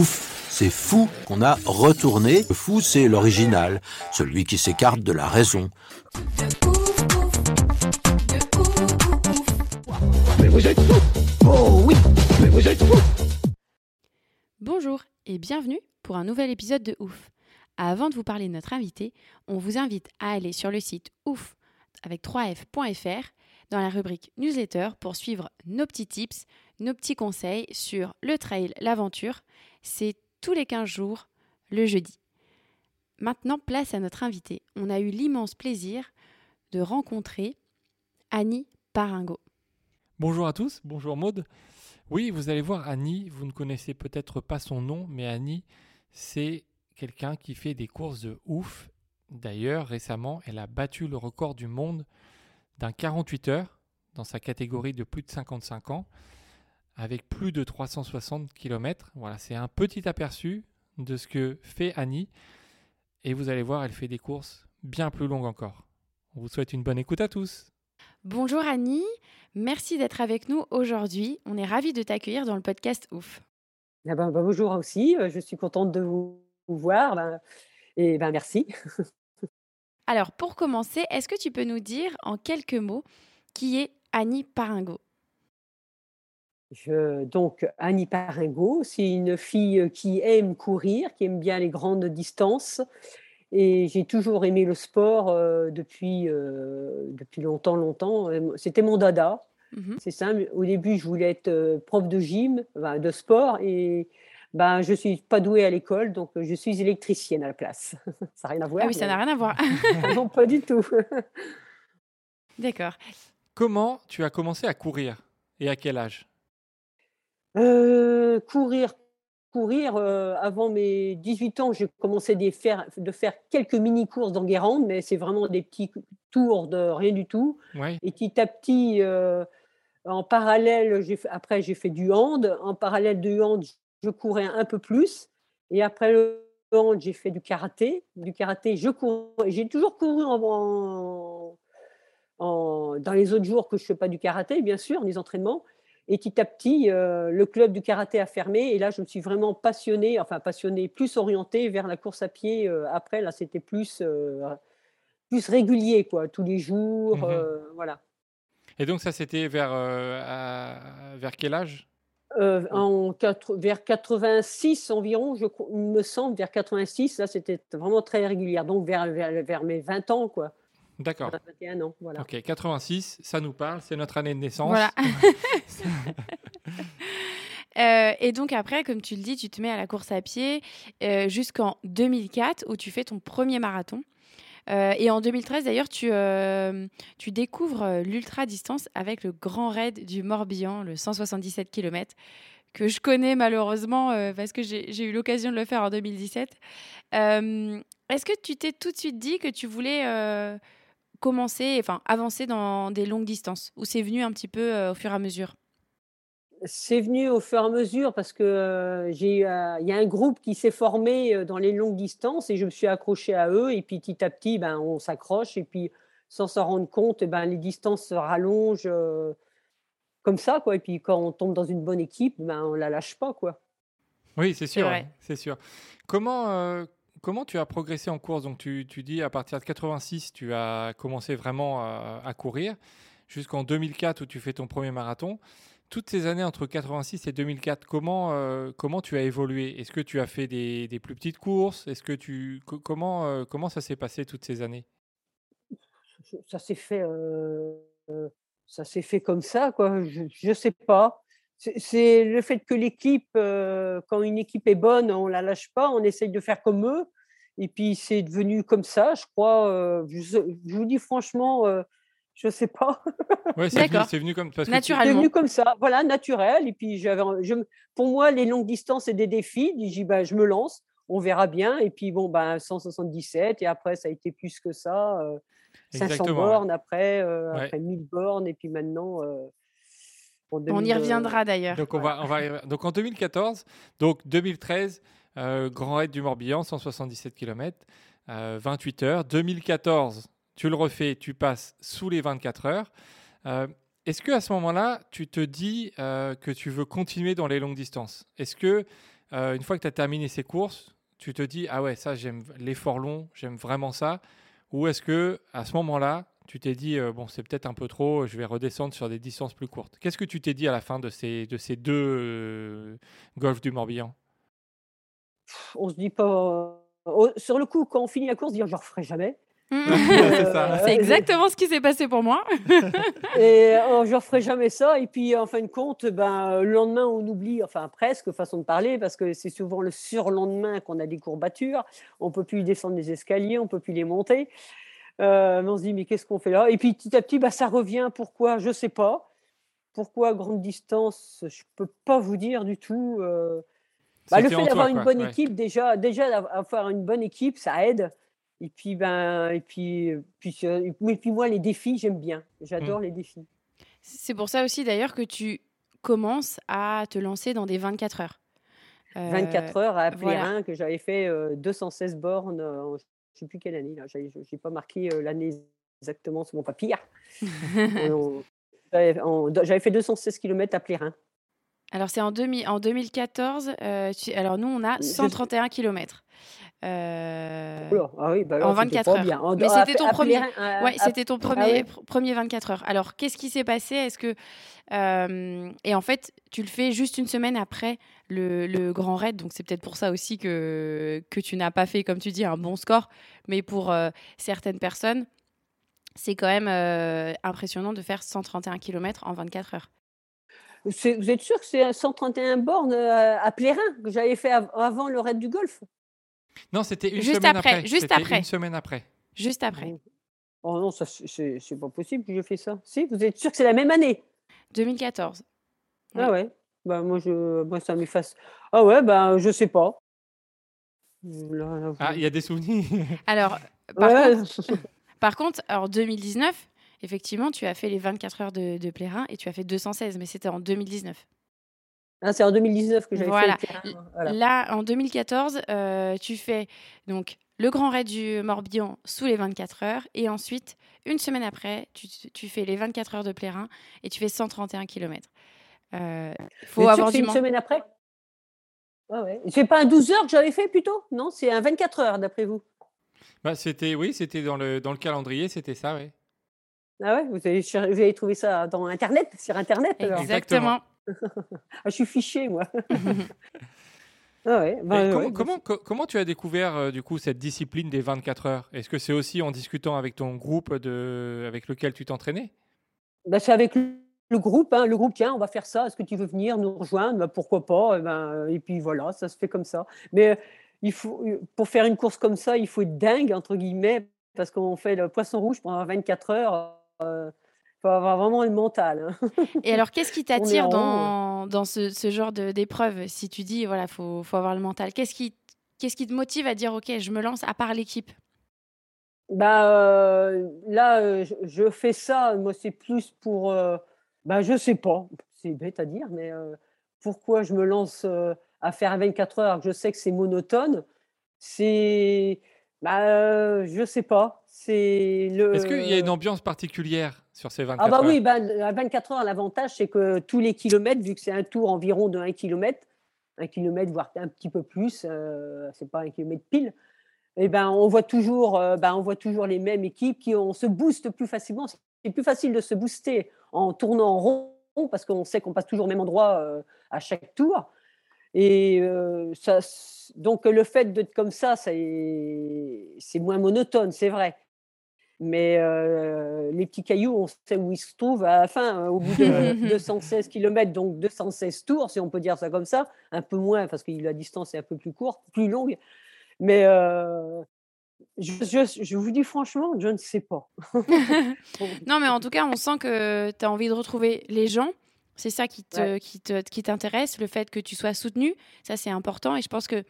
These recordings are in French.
Ouf, c'est fou qu'on a retourné. Le fou, c'est l'original, celui qui s'écarte de la raison. Bonjour et bienvenue pour un nouvel épisode de Ouf. Avant de vous parler de notre invité, on vous invite à aller sur le site ouf avec 3f.fr dans la rubrique newsletter pour suivre nos petits tips, nos petits conseils sur le trail, l'aventure. C'est tous les 15 jours, le jeudi. Maintenant, place à notre invité. On a eu l'immense plaisir de rencontrer Annie Paringo. Bonjour à tous, bonjour Maude. Oui, vous allez voir Annie, vous ne connaissez peut-être pas son nom, mais Annie, c'est quelqu'un qui fait des courses de ouf. D'ailleurs, récemment, elle a battu le record du monde d'un 48 heures dans sa catégorie de plus de 55 ans, avec plus de 360 km. Voilà, c'est un petit aperçu de ce que fait Annie. Et vous allez voir, elle fait des courses bien plus longues encore. On vous souhaite une bonne écoute à tous. Bonjour Annie, merci d'être avec nous aujourd'hui. On est ravis de t'accueillir dans le podcast Ouf. Ah ben, ben, bonjour aussi, euh, je suis contente de vous vous voir ben, et ben merci. Alors pour commencer, est-ce que tu peux nous dire en quelques mots qui est Annie Paringo Je, donc Annie Paringo, c'est une fille qui aime courir, qui aime bien les grandes distances et j'ai toujours aimé le sport euh, depuis, euh, depuis longtemps, longtemps. C'était mon dada. Mhm. C'est simple. Au début, je voulais être euh, prof de gym, de sport, et ben, je suis pas douée à l'école, donc je suis électricienne à la place. ça n'a rien à voir. Ah oui, ça n'a rien à voir. non, pas du tout. D'accord. Comment tu as commencé à courir? Et à quel âge? Euh, courir, courir. euh, avant mes 18 ans, j'ai commencé de faire, de faire quelques mini-courses dans Guérande, mais c'est vraiment des petits tours de rien du tout. Et petit à petit, euh, en parallèle, fait- après j'ai fait du hand. En parallèle du hand, je courais un peu plus. Et après le hand, j'ai fait du karaté. Du karaté, je cours. J'ai toujours couru en, en- en- dans les autres jours que je ne fais pas du karaté, bien sûr, les entraînements. Et petit à petit, euh, le club du karaté a fermé. Et là, je me suis vraiment passionnée, enfin passionnée, plus orientée vers la course à pied. euh, après, là, c'était plus, euh, plus régulier, quoi, tous les jours. Mhm. voilà. Et donc ça, c'était vers, à- vers quel âge? En quatre- vers 86 environ, je, il me semble, vers 86, là, c'était vraiment très régulier. Donc, vers, vers, vers mes 20 ans, quoi. D'accord. 21 ans, voilà. Ok, 86, ça nous parle, c'est notre année de naissance. Voilà. Euh, et donc après, comme tu le dis, tu te mets à la course à pied euh, jusqu'en 2004 où tu fais ton premier marathon. Euh, et en 2013, d'ailleurs, tu, euh, tu découvres l'ultra-distance avec le Grand Raid du Morbihan, le 177 km, que je connais malheureusement euh, parce que j'ai j'ai eu l'occasion de le faire en 2017. Euh, Est-ce que tu t'es tout de suite dit que tu voulais euh, commencer, enfin avancer dans des longues distances Ou c'est venu un petit peu euh, au fur et à mesure? C'est venu au fur et à mesure parce que euh, j'ai, euh, il y a un groupe qui s'est formé euh, dans les longues distances et je me suis accroché à eux. Et puis petit à petit, ben, on s'accroche et puis sans s'en rendre compte, ben, les distances se rallongent euh, comme ça. Quoi. Et puis quand on tombe dans une bonne équipe, ben, on la lâche pas. Quoi. Oui, c'est sûr. C'est sûr. Comment, euh, comment tu as progressé en course? Donc tu, tu dis à partir de 86, tu as commencé vraiment à, courir jusqu'en 2004 où tu fais ton premier marathon. Toutes ces années entre 86 et 2004, comment, euh, comment tu as évolué? Est-ce que tu as fait des, plus petites courses? Est-ce que tu co- comment, euh, comment ça s'est passé toutes ces années? Ça s'est fait euh, ça s'est fait comme ça quoi. Je je sais pas c'est le fait que l'équipe euh, quand une équipe est bonne on la lâche pas on essaye de faire comme eux et puis c'est devenu comme ça je crois euh, je, je vous dis franchement euh, Je sais pas. Ouais, c'est venu, c'est venu comme parce. C'est venu comme ça, voilà, naturel. Et puis, j'avais, je, me- pour moi, les longues distances, c'est des défis. J'ai dit, ben, je me lance, on verra bien. Et puis, bon, ben, 177. Et après, ça a été plus que ça. euh, 500 Exactement, ouais. bornes après, euh, Ouais. après 1000 bornes. Et puis maintenant. On 2000, y reviendra d'ailleurs. Donc, on va, on va, y- donc en 2014, donc 2013, euh, Grand Raid du Morbihan, 177 km, 28 heures. 2014, tu le refais, tu passes sous les 24 heures. Euh, Est-ce que à ce moment-là, tu te dis euh, que tu veux continuer dans les longues distances? Est-ce que euh, une fois que tu as terminé ces courses, tu te dis ah ouais ça j'aime l'effort long, j'aime vraiment ça Ou est-ce que à ce moment-là, tu t'es dit euh, bon c'est peut-être un peu trop, je vais redescendre sur des distances plus courtes Qu'est-ce que tu t'es dit à la fin de ces de ces deux euh, golfs du Morbihan? On se dit pas. euh, sur le coup, quand on finit la course, dire je ne referai jamais. Euh, C'est exactement ce qui s'est passé pour moi. Et oh, je ne referai jamais ça. Et puis, en fin de compte, ben, le lendemain, on oublie, enfin presque, façon de parler, parce que c'est souvent le surlendemain qu'on a des courbatures. On ne peut plus descendre les escaliers, on ne peut plus les monter. Euh, mais on se dit, mais qu'est-ce qu'on fait là? Et puis, petit à petit, ben, ça revient. Pourquoi? Je ne sais pas. Pourquoi grande distance? Je ne peux pas vous dire du tout. euh. Bah, le fait d'avoir une bonne ouais. équipe, déjà, déjà d'avoir une bonne équipe, ça aide. Et puis, ben, et puis, puis, euh, mais puis moi, les défis, j'aime bien. J'adore Mmh. les défis. C'est pour ça aussi d'ailleurs que tu commences à te lancer dans des 24 heures. Euh, 24 heures à voilà. Plérin, que j'avais fait euh, 216 bornes, euh, en- je ne sais plus quelle année, là. J'ai j'ai pas marqué l'année exactement sur mon papier. J'avais fait 216 km à Plérin. Alors c'est en, 2000 en 2014. euh, tu- alors nous on a Je- 131 km. Euh, Oula, ah oui, bah alors, en c'était 24 pas heures. bien. Mais c'était ton à premier- Ouais, c'était ton ah premier, ouais pr- premier 24 heures. Alors, qu'est-ce qui s'est passé? Est-ce que. euh, et en fait, tu le fais juste une semaine après le, le Grand Raid. Donc, c'est peut-être pour ça aussi que, que tu n'as pas fait, comme tu dis, un bon score. Mais pour euh, certaines personnes, c'est quand même impressionnant de faire 131 km en 24 heures. C'est- Vous êtes sûr que c'est 131 bornes euh, à Plérin que j'avais fait av- avant le raid du Golfe? Non, c'était une Juste semaine après, après. juste C'était après. Une semaine après. Juste après. Oh non, ça c'est- pas possible que je fais ça. Si, vous êtes sûr que c'est la même année? 2014. Oui. Ah ouais. Bah moi je, moi ça m'efface. Ah ouais, bah je sais pas. Là, là, vous- Ah, il y a des souvenirs. Alors, par Ouais. contre, Par contre, en 2019, effectivement, tu as fait les 24 heures de, de Plérin et tu as fait 216, mais c'était en 2019. Ah, c'est en 2019 que j'avais Voilà. fait. le Plérin, voilà. Là, en 2014, euh, tu fais donc le Grand Raid du Morbihan sous les 24 heures et ensuite, une semaine après, tu, tu fais les 24 heures de Plérin et tu fais 131 km. Euh, faut avoir du une semaine après? Ah ouais. C'est pas un 12 heures que j'avais fait plutôt? Non, c'est un 24 heures d'après vous? Bah, c'était, oui, c'était dans le, dans le calendrier, c'était ça, oui. Ah ouais, vous avez, cher- vous avez trouvé ça dans Internet, sur Internet alors Exactement. Ah, Je suis fiché moi. ah ouais, bah, ouais, comment, comment, co- comment tu as découvert euh, du coup cette discipline des 24 heures? Est-ce que c'est aussi en discutant avec ton groupe de, avec lequel tu t'entraînais? Bah, c'est avec le groupe, hein, le groupe, tiens, on va faire ça, est-ce que tu veux venir nous rejoindre? Bah, Pourquoi pas et, ben, euh, et puis voilà, ça se fait comme ça. Mais euh, il faut, pour faire une course comme ça, il faut être dingue, entre guillemets, parce qu'on fait le poisson rouge pendant 24 heures. Il faut avoir vraiment le mental. hein. Et alors, qu'est-ce qui t'attire dans, dans ce, ce genre d'épreuve? Si tu dis, voilà, faut, faut avoir le mental. Qu'est-ce qui, qu'est-ce qui te motive à dire, OK, je me lance à part l'équipe? Bah, euh, là, euh, je, je fais ça, moi, c'est plus pour. euh, bah, je sais pas, c'est bête à dire, mais euh, pourquoi je me lance euh, à faire 24 heures Je sais que c'est monotone? C'est. Bah, euh, je sais pas. C'est le. Est-ce qu'il y a une ambiance particulière sur ces 24 Ah, bah heures oui, bah, à 24 heures, l'avantage, c'est que tous les kilomètres, vu que c'est un tour environ de 1 km, 1 km, voire un petit peu plus, euh, c'est pas un kilomètre pile, et ben, on, voit toujours, euh, ben, on voit toujours les mêmes équipes qui on se booste plus facilement. C'est plus facile de se booster en tournant en rond parce qu'on sait qu'on passe toujours au même endroit euh, à chaque tour. Et euh, ça, donc le fait d'être comme ça, ça est- c'est moins monotone, c'est vrai. Mais euh, les petits cailloux, on sait où ils se trouvent à la fin, euh, au bout de 216 km, donc 216 tours, si on peut dire ça comme ça, un peu moins parce que la distance est un peu plus courte, plus longue. Mais, euh, je, vous dis franchement, je ne sais pas. non, mais en tout cas, on sent que tu as envie de retrouver les gens. C'est ça qui te, qui qui t'intéresse, le fait que tu sois soutenu, ça c'est important. Et je pense que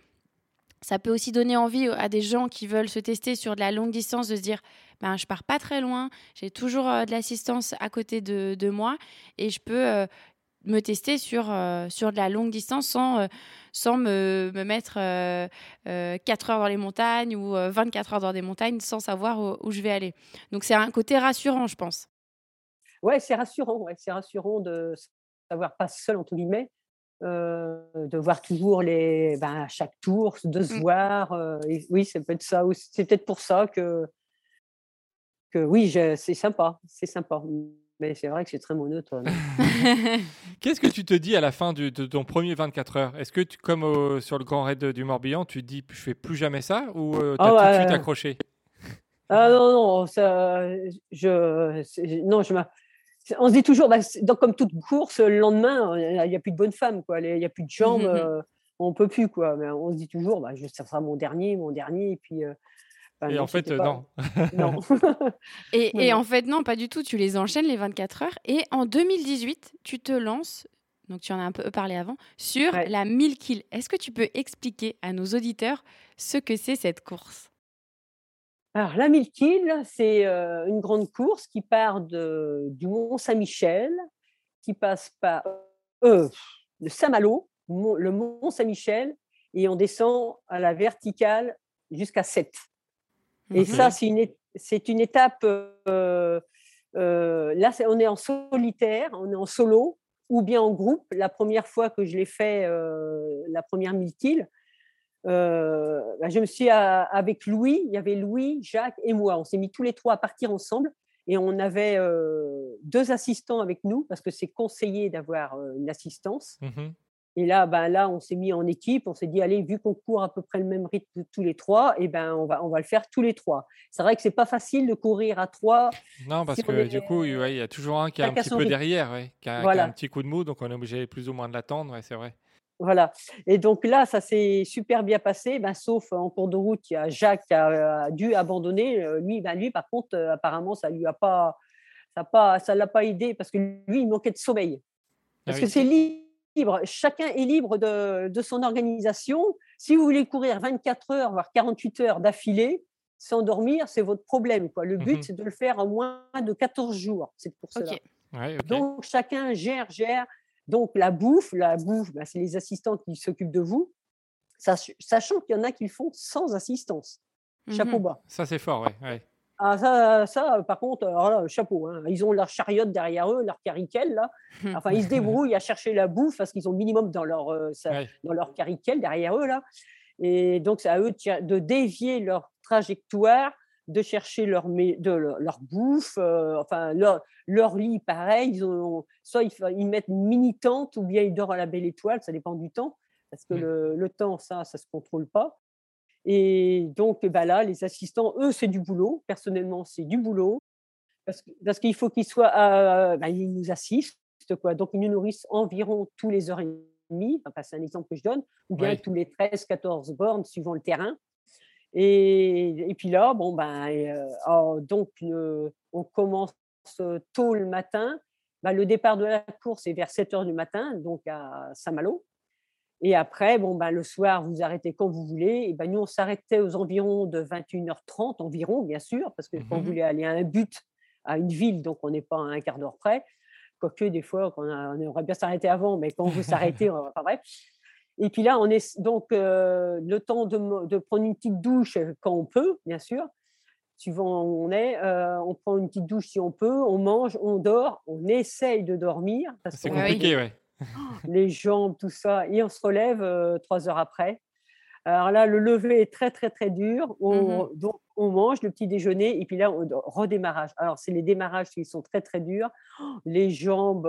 ça peut aussi donner envie à des gens qui veulent se tester sur de la longue distance de se dire ben, je pars pas très loin, j'ai toujours euh, de l'assistance à côté de, de, moi et je peux euh, me tester sur, euh, sur de la longue distance sans, sans me, me mettre 4 heures dans les montagnes ou 24 heures dans des montagnes sans savoir où, je vais aller. Donc c'est un côté rassurant, je pense. Ouais, c'est rassurant, ouais, c'est rassurant de savoir pas seul entre guillemets euh, de voir toujours les, ben, chaque tour, de se mmh. voir. Euh, oui, c'est peut-être ça. C'est peut-être pour ça que, que oui, c'est sympa, c'est sympa. Mais c'est vrai que c'est très monotone. Qu'est-ce que tu te dis à la fin de ton premier 24 heures? Est-ce que, tu, comme sur le Grand Raid du Morbihan, tu te dis je fais plus jamais ça ou euh, tu as ah tout de suite accroché? Ah non, non, ça, je, non, je on se dit toujours, bah, comme toute course, le lendemain, il n'y a, plus de bonnes femmes, quoi. Il n'y a plus de jambes, on euh, on peut plus, quoi. Mais on se dit toujours, bah, ça sera mon dernier, mon dernier, et puis. Euh, et en fait, non. non. et, en fait, non, pas du tout. Tu les enchaînes les 24 heures. Et en 2018, tu te lances, donc tu en as un peu parlé avant, sur la 1000 kills. Est-ce que tu peux expliquer à nos auditeurs ce que c'est cette course? Alors, la Milkil, c'est une grande course qui part de, du Mont-Saint-Michel, qui passe par euh, le Saint-Malo, le Mont-Saint-Michel, et on descend à la verticale jusqu'à 7. Et ça, c'est une, c'est une étape. là, on est en solitaire, on est en solo, ou bien en groupe. La première fois que je l'ai fait, la première Milkil, euh, bah, je me suis avec Louis, il y avait Louis, Jacques et moi. On s'est mis tous les trois à partir ensemble et on avait euh, deux assistants avec nous parce que c'est conseillé d'avoir euh, une assistance. Mmh et là, ben là, on s'est mis en équipe. On s'est dit, allez, vu qu'on court à peu près le même rythme tous les trois, et ben on va on va le faire tous les trois. C'est vrai que c'est pas facile de courir à trois. Non, parce que du coup, il y a toujours un qui est un petit peu derrière, qui, a, un petit coup de mou, donc on est obligé plus ou moins de l'attendre. c'est vrai. Voilà. Et donc là, ça s'est super bien passé, ben, sauf en cours de route, il y a Jacques qui a, dû abandonner. Euh, lui, ben, lui, par contre, euh, apparemment, ça lui a pas, ça pas, ça l'a pas aidé parce que lui, il manquait de sommeil. Ah parce que c'est libre. Chacun est libre de, de, son organisation. Si vous voulez courir 24 heures, voire 48 heures d'affilée, sans dormir, c'est votre problème. Quoi. Le but, mmh c'est de le faire en moins de 14 jours, C'est pour cela. Donc, chacun gère, gère. Donc la bouffe, la bouffe, bah, c'est les assistants qui s'occupent de vous, sachant qu'il y en a qui le font sans assistance. Chapeau mmh bas. Ça c'est fort, oui. Ah, ça, ça, par contre, chapeau. Hein. Ils ont leur chariote derrière eux, leur caricelle, là. Enfin, ils se débrouillent à chercher la bouffe parce qu'ils ont minimum dans leur, euh, dans leur caricelle derrière eux, là. Et donc, c'est à eux de dévier leur trajectoire de chercher leur, de leur, bouffe, euh, enfin leur, leur, lit, pareil. Ils ont, soit ils, mettent une mini tente ou bien ils dorment à la belle étoile, ça dépend du temps, parce que le, le, temps, ça, ça se contrôle pas. Et donc, bah là, les assistants, eux, c'est du boulot. Personnellement, c'est du boulot. Parce, qu'il faut qu'ils soient, euh, bah, ils nous assistent, quoi. Donc, ils nous nourrissent environ tous les heures et demie. Enfin, c'est un exemple que je donne, ou bien tous les 13-14 bornes, suivant le terrain. Et, et, puis là, bon, ben, euh, oh, donc, on commence tôt le matin. Ben, le départ de la course est vers 7 heures du matin, donc à Saint-Malo. Et après, bon, ben, le soir, vous arrêtez quand vous voulez. Et ben, nous, on s'arrêtait aux environs de 21h30, environ, bien sûr, parce que quand vous mmh voulez aller à un but, à une ville, donc on n'est pas à un quart d'heure près. Quoique, des fois, on, on aurait bien s'arrêter avant, mais quand vous s'arrêtez, enfin bref. Et puis là, on est donc euh, le temps de, prendre une petite douche quand on peut, bien sûr, suivant où on est. Euh, on prend une petite douche si on peut, on mange, on dort, on essaye de dormir. C'est compliqué, oui. Les jambes, tout ça, et on se relève euh, trois heures après. Alors là, le lever est très, très, très dur. On, mmh Donc, on mange le petit déjeuner et puis là, on redémarrage. Alors, c'est les démarrages qui sont très, très durs. Les jambes,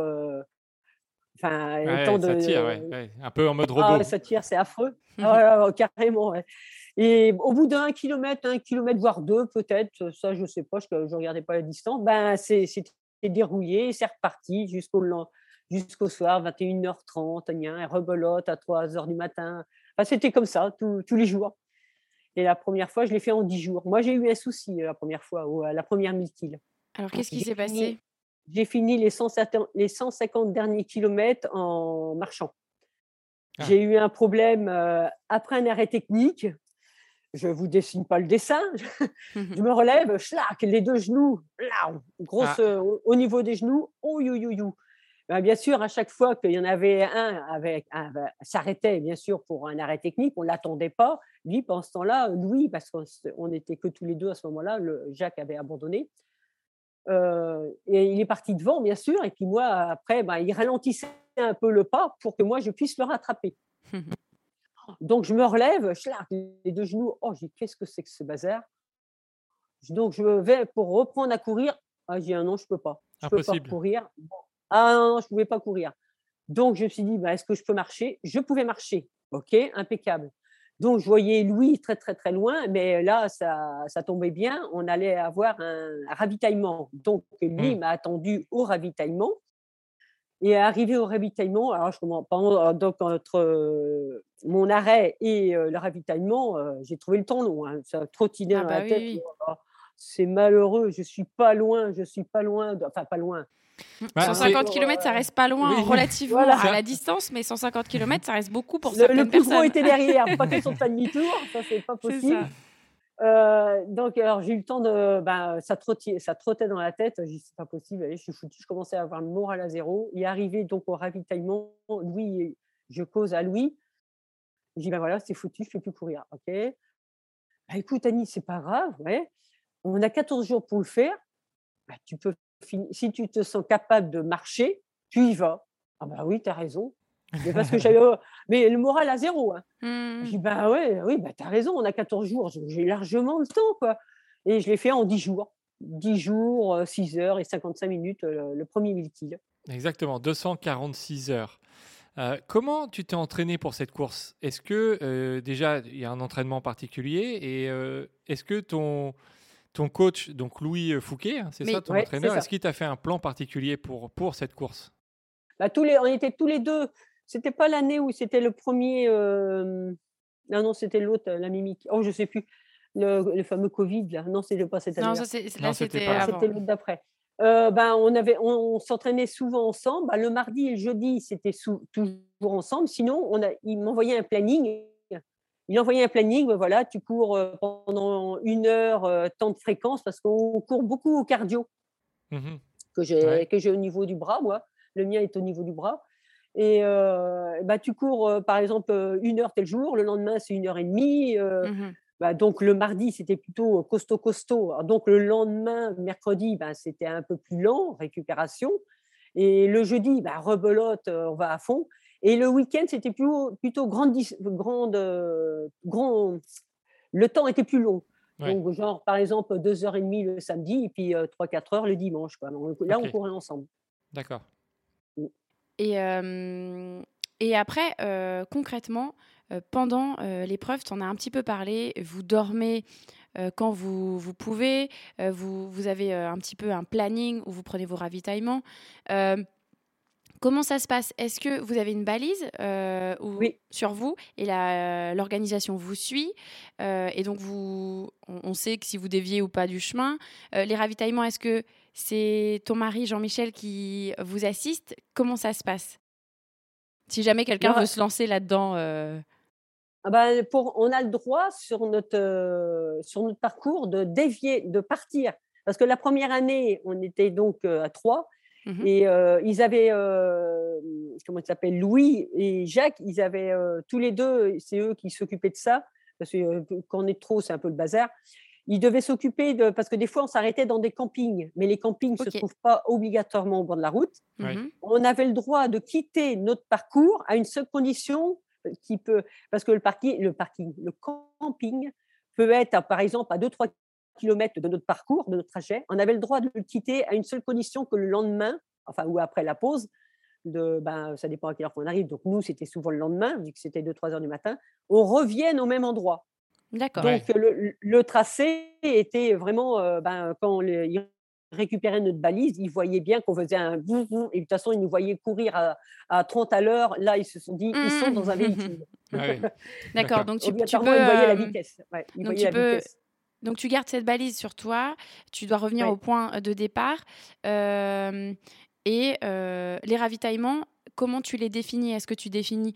Enfin, de... ça tire, un peu en mode robot. Ah, ça tire, c'est affreux. Ah, carrément. Et au bout d'un kilomètre, un kilomètre, voire deux, peut-être, ça, je ne sais pas, je ne regardais pas la distance, ben, c'est dérouillé, c'est reparti jusqu'au jusqu'au soir, 21h30, et rebelote à 3h du matin. Enfin, C'était comme ça tous les jours. Et la première fois, je l'ai fait en 10 jours. Moi, j'ai eu un souci la première fois, ou la première 1000 kills. Alors, qu'est-ce qui s'est passé? J'ai fini les 150, les 150 derniers kilomètres en marchant. Ah. J'ai eu un problème après un arrêt technique. Je ne vous dessine pas le dessin. je me relève, schlac, les deux genoux, grosse ah. au niveau des genoux. Oh, you, you, you. Ben, bien sûr, à chaque fois qu'il y en avait un avec ben, s'arrêtait bien sûr pour un arrêt technique, on l'attendait pas. Lui, pendant ce temps-là, Louis, parce qu'on n'était que tous les deux à ce moment-là, Jacques avait abandonné. Et il est parti devant, bien sûr. Et puis moi, après, ben, il ralentissait un peu le pas pour que moi, je puisse le rattraper. Donc, je me relève, les deux genoux. Oh, j'ai qu'est-ce que c'est que ce bazar? Donc, je vais pour reprendre à courir. Ah, j'ai un non, je peux pas. Je peux pas courir. Ah non, je ne pouvais pas courir. Donc, je me suis dit, bah, est-ce que je peux marcher? Je pouvais marcher. OK, impeccable. Donc, je voyais Louis très, très, très loin, mais là, ça, ça tombait bien. On allait avoir un, ravitaillement. Donc, lui mmh. m'a attendu au ravitaillement. Et arrivé au ravitaillement, alors je pendant donc entre euh, mon arrêt et euh, le ravitaillement, euh, j'ai trouvé le temps long. Hein, ça trottinait ah dans la bah tête. Oh, c'est malheureux, je suis pas loin, je suis pas loin, enfin pas loin. 150 bah, km, ça reste pas loin relativement à la distance, mais 150 km, ça reste beaucoup pour le, certaines le plus gros était derrière, pas question de faire demi-tour, ça c'est pas possible. Euh, donc, alors j'ai eu le temps de. Ben, ça, trottait, ça trottait dans la tête. J'ai dit, c'est pas possible, allez, je suis foutu. Je commençais à avoir le moral à zéro. Il est arrivé donc au ravitaillement. Louis, je cause à Louis. J'ai dit, ben voilà, c'est foutu, je ne peux plus courir. OK. Ben, écoute, Annie, c'est pas grave. Ouais. On a 14 jours pour le faire. Ben, tu peux si tu te sens capable de marcher, tu y vas. Ah bah oui, tu as raison. Mais parce que j'avais, mais le moral à zéro. Hein. Mmh. Je dis bah ouais, oui, bah as raison, on a 14 jours, j'ai largement le temps quoi. Et je l'ai fait en 10 jours. 10 jours, 6 heures et 55 minutes le, premier 1000 kills. Exactement, 246 heures. Euh, comment tu t'es entraîné pour cette course? Est-ce que euh, déjà il y a un entraînement particulier et euh, est-ce que ton ton coach, donc Louis Fouquet, hein, c'est ça ton entraîneur, est-ce qu'il t'a fait un plan particulier pour, pour cette course? Bah, tous les, On était tous les deux. C'était pas l'année où c'était le premier. Euh... Non, non, c'était l'autre, la mimique. Oh, je sais plus. Le, fameux Covid, là. Non, c'était pas cette année. Non, c'était l'autre d'après. Euh, ben, on, avait, on, s'entraînait souvent ensemble. Ben, le mardi et le jeudi, c'était toujours ensemble. Sinon, on a, il m'envoyait un planning il envoyait un planning, ben voilà, tu cours euh, pendant une heure, euh, tant de fréquence, parce qu'on court beaucoup au cardio, mmh que j'ai au niveau du bras, moi. Le mien est au niveau du bras. Et euh, bah, tu cours, par exemple, une heure tel jour, le lendemain, c'est une heure et demie. Mmh bah, donc, le mardi, c'était plutôt costaud, costaud. donc, le lendemain, mercredi, bah, c'était un peu plus lent, récupération. Et le jeudi, bah, rebelote, on va à fond. Et le week-end, c'était plutôt, plutôt grande, grande, euh, grand, le temps était plus long. Donc, genre, par exemple, 2h30 le samedi et puis 3-4 euh, heures le dimanche. Quoi. là, on courait ensemble. D'accord. Mm. Et, euh, et après, concrètement, pendant l'épreuve, tu en as un petit peu parlé, vous dormez quand vous, vous pouvez, vous, vous avez un petit peu un planning où vous prenez vos ravitaillements. Comment ça se passe? Est-ce que vous avez une balise euh, sur vous et l'organisation vous suit euh, et donc vous, on, sait que si vous déviez ou pas du chemin. Euh, les ravitaillements, est-ce que c'est ton mari Jean-Michel qui vous assiste? Comment ça se passe? Si jamais quelqu'un veut se lancer là-dedans. Ah ben, pour, on a le droit sur notre, sur notre parcours de dévier, de partir. Parce que la première année, on était donc à trois Mmh et ils avaient, comment il s'appelle, Louis et Jacques, ils avaient tous les deux, c'est eux qui s'occupaient de ça, parce que quand on est trop, c'est un peu le bazar. Ils devaient s'occuper de, parce que des fois, on s'arrêtait dans des campings, mais les campings ne se trouvent pas obligatoirement au bord de la route. Mmh on avait le droit de quitter notre parcours à une seule condition qui peut, parce que le parking, le parking, le camping peut être, par exemple, à 2-3 kilomètres de notre parcours, de notre trajet, on avait le droit de le quitter à une seule condition que le lendemain, enfin, ou après la pause, de, ben, ça dépend à quelle heure on arrive. Donc, nous, c'était souvent le lendemain, vu que c'était 2-3 heures du matin, on revienne au même endroit. D'accord. Donc, le, tracé était vraiment, euh, ben, quand il récupéré notre balise, ils voyaient bien qu'on faisait un boum, boum, et de toute façon, ils nous voyaient courir à, à 30 à l'heure. Là, ils se sont dit, ils sont dans un véhicule. Ah oui. D'accord, donc tu, peux. ils voyaient la euh, vitesse. Ouais, ils donc voyaient tu la peux- vitesse. Donc tu gardes cette balise sur toi, tu dois revenir Ouais. au point de départ. euh, et euh, les ravitaillements, comment tu les définis? Est-ce que tu définis,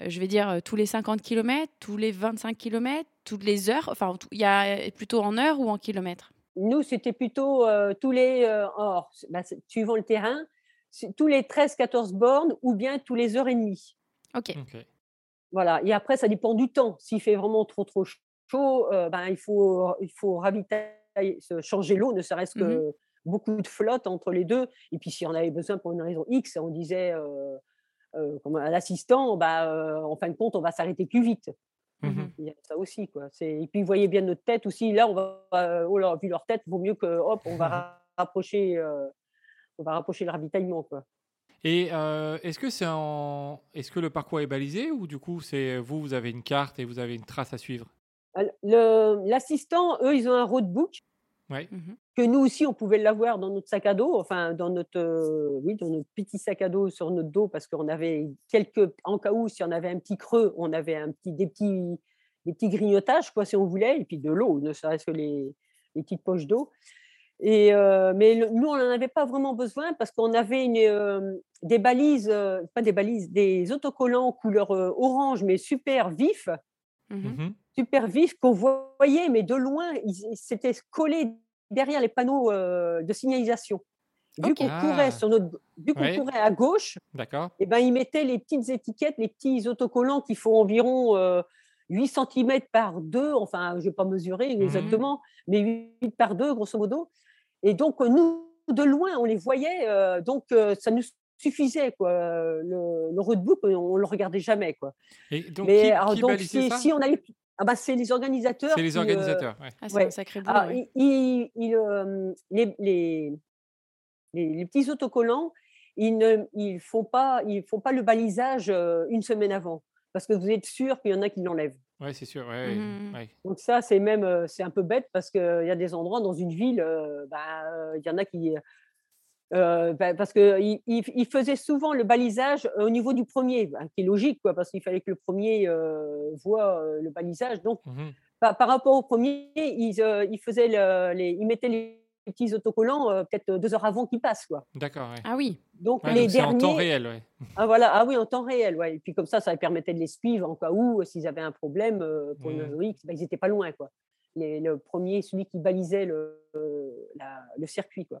euh, je vais dire, euh, tous les 50 km, tous les 25 km, toutes les heures? Enfin, il y a plutôt en heures ou en kilomètres? Nous, c'était plutôt euh, tous les, euh, bah, c'est- suivant le terrain, tous les 13-14 bornes ou bien tous les heures et demie. Ok. Ok. Voilà. Et après, ça dépend du temps. S'il fait vraiment trop, trop euh, ben, il, faut, il faut ravitailler, se- changer l'eau, ne serait-ce que Mhm. beaucoup de flotte entre les deux. Et puis, si on avait besoin pour une raison X, on disait euh, euh, comme à l'assistant, bah, en fin de compte, on va s'arrêter plus vite. Mhm. Il y a ça aussi. Quoi. Et puis, ils voyaient bien notre tête aussi. Là, on va, oh là, vu leur tête, vaut mieux que, hop, on va ra- rapprocher, on va rapprocher le ravitaillement. Quoi. Et euh, est-ce que c'est en... est-ce que le parcours est balisé ou du coup c'est vous vous avez une carte et vous avez une trace à suivre? L'assistant, eux, ils ont un roadbook Ouais. Mhm. que nous aussi, on pouvait l'avoir dans notre sac à dos, enfin, dans notre, euh, oui, dans notre petit sac à dos sur notre dos, parce qu'on avait quelques, en cas où, si on avait un petit creux, on avait un petit, des, petits, des petits grignotages, quoi, si on voulait, et puis de l'eau, ne serait-ce que les, les petites poches d'eau. Et, euh, mais le- nous, on n'en avait pas vraiment besoin parce qu'on avait une, euh, des balises, euh, pas des balises, des autocollants couleur euh, orange, mais super vifs, Mhm. Mhm. super vifs qu'on voyait, mais de loin, ils s'étaient collés derrière les panneaux euh, de signalisation. Vu Ok. qu'on Ah. courait sur notre, vu qu'on courait à gauche, et ben ils mettaient les petites étiquettes, les petits autocollants qui font environ euh, 8 cm par 2, enfin, je vais pas mesurer Mhm. exactement, mais 8 par 2, grosso modo. Et donc, euh, nous, de loin, on les voyait, euh, donc ça nous suffisait, quoi. Le, le roadbook, on ne le regardait jamais, quoi. Et donc mais qui, alors, qui donc, ça? si on allait. Ah bah, c'est les organisateurs. C'est les qui, euh, organisateurs. ouais. Ah, c'est Ouais. un sacré boulot. alors, ouais. ils- ils- ils, euh, les, les, les- les petits autocollants, ils ne ils font, pas, ils font pas le balisage euh, une semaine avant. Parce que vous êtes sûr qu'il y en a qui l'enlèvent. Ouais, c'est sûr. ouais. Donc ça, c'est même euh, c'est un peu bête parce qu'il y a des endroits dans une ville, euh, bah, euh, il y en a qui... euh, bah, parce qu'ils il, il faisaient souvent le balisage euh, au niveau du premier, bah, qui est logique, quoi, parce qu'il fallait que le premier euh, voit euh, le balisage. Donc, Mhm. par, par rapport au premier, ils, euh, le- les, ils mettaient les petits autocollants euh, peut-être deux heures avant qu'ils passent. Quoi. D'accord. ouais. Ah oui. Donc, Ouais, les donc c'est en derniers... temps réel. Ouais. Ah, voilà. ah oui, en temps réel. Ouais. Et puis comme ça, ça permettait de les suivre en cas où, euh, s'ils avaient un problème euh, pour une X, bah, ils n'étaient pas loin. Quoi. Les- le premier, celui qui balisait le, euh, la- le circuit. Quoi.